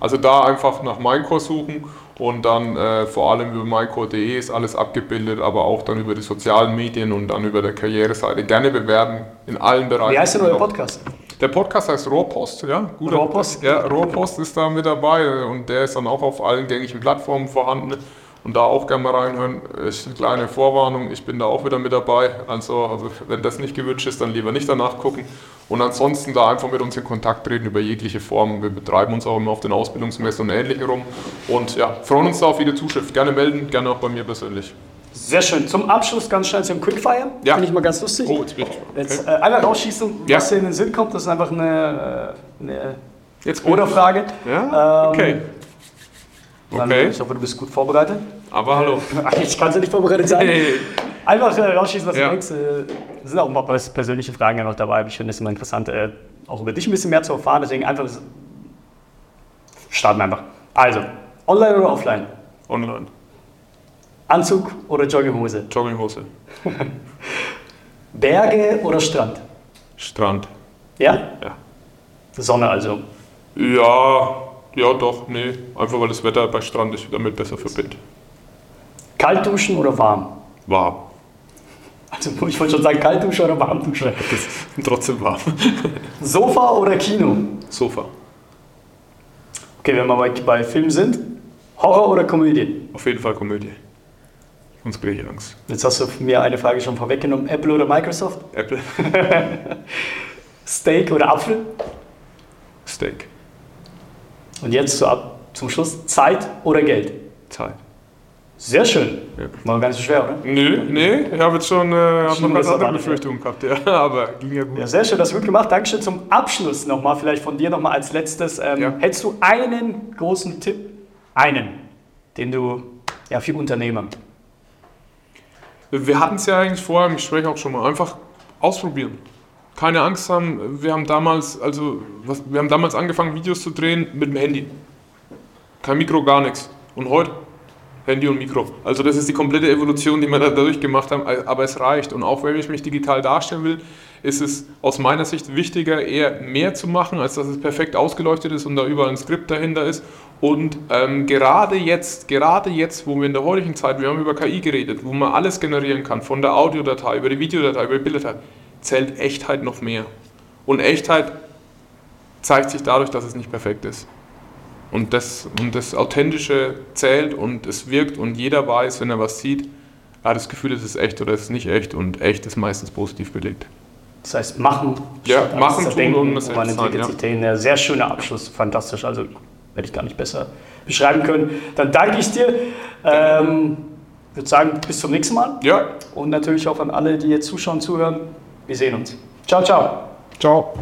Also da einfach nach Minecore suchen und dann äh, vor allem über mycore.de ist alles abgebildet, aber auch dann über die sozialen Medien und dann über der Karriereseite. Gerne bewerben in allen Bereichen. Wie heißt denn euer Podcast? Der Podcast heißt Rohrpost, ja. Guter Rohrpost? Ja, Rohrpost ist da mit dabei und der ist dann auch auf allen gängigen Plattformen vorhanden. Und da auch gerne mal reinhören. Ist eine kleine Vorwarnung, ich bin da auch wieder mit dabei. Also, also wenn das nicht gewünscht ist, dann lieber nicht danach gucken. Und ansonsten da einfach mit uns in Kontakt treten über jegliche Formen. Wir betreiben uns auch immer auf den Ausbildungsmessen und ähnliche rum. Und ja, freuen uns da auf jede Zuschrift. Gerne melden, gerne auch bei mir persönlich. Sehr schön. Zum Abschluss ganz schnell zum Quickfire. Ja. Finde ich mal ganz lustig. Oh, jetzt bin ich okay. Jetzt äh, einmal rausschießen, ja. was dir in den Sinn kommt. Das ist einfach eine, äh, eine jetzt Oder-Frage. Ja? Ähm, okay. Okay. Ich hoffe, du bist gut vorbereitet. Aber hallo. Ich kann ja nicht vorbereitet sein. Einfach äh, rausschießen, was ja. du denkst. Es sind auch ein paar persönliche Fragen ja noch dabei. Ich finde es immer interessant, äh, auch über dich ein bisschen mehr zu erfahren. Deswegen einfach starten einfach. Also, online oder offline? Online. Anzug oder Jogginghose? Jogginghose. Berge oder Strand? Strand. Ja? Ja. Sonne also? Ja, ja, doch, nee. Einfach weil das Wetter bei Strand ich damit besser verbinde. Kalt duschen oder warm? Warm. Also ich wollte schon sagen, kalt duschen oder warm duschen. trotzdem warm. Sofa oder Kino? Sofa. Okay, wenn wir bei, bei Film sind, Horror oder Komödie? Auf jeden Fall Komödie. Sonst kriege ich Angst. Jetzt hast du mir eine Frage schon vorweggenommen. Apple oder Microsoft? Apple. Steak oder Apfel? Steak. Und jetzt zu, ab, zum Schluss Zeit oder Geld? Zeit. Sehr schön. Ja. War gar nicht so schwer, oder? Nö, nee, ich habe jetzt schon, äh, hab Schon noch ganz andere Befürchtungen gehabt, ja, aber ging ja gut. Ja, sehr schön, das gut gemacht. Dankeschön zum Abschluss nochmal, vielleicht von dir nochmal als letztes. Ähm, Ja. Hättest du einen großen Tipp, einen, den du ja, für Unternehmer, Wir hatten es ja eigentlich vorher im Gespräch auch schon mal. Einfach ausprobieren. Keine Angst haben. Wir haben damals, also, was, wir haben damals angefangen, Videos zu drehen mit dem Handy. Kein Mikro, gar nichts. Und heute Handy und Mikro. Also das ist die komplette Evolution, die wir da dadurch gemacht haben, aber es reicht. Und auch wenn ich mich digital darstellen will, ist es aus meiner Sicht wichtiger, eher mehr zu machen, als dass es perfekt ausgeleuchtet ist und da überall ein Skript dahinter ist. Und ähm, gerade jetzt, gerade jetzt, wo wir in der heutigen Zeit, wir haben über KI geredet, wo man alles generieren kann, von der Audiodatei über die Videodatei, über die Bilddatei, zählt Echtheit noch mehr. Und Echtheit zeigt sich dadurch, dass es nicht perfekt ist. Und das, und das Authentische zählt und es wirkt und jeder weiß, wenn er was sieht, er hat das Gefühl, es ist echt oder es ist nicht echt und echt ist meistens positiv belegt. das heißt machen, Ja, machen, tun denken, und und man selbst sein, ja. dahin. Ja, sehr schöner Abschluss, fantastisch, also hätte ich gar nicht besser beschreiben können. Dann danke ich dir. Ähm, würde sagen, bis zum nächsten Mal Ja, und natürlich auch an alle, die jetzt zuschauen, zuhören. Wir sehen uns. Ciao, ciao. ciao.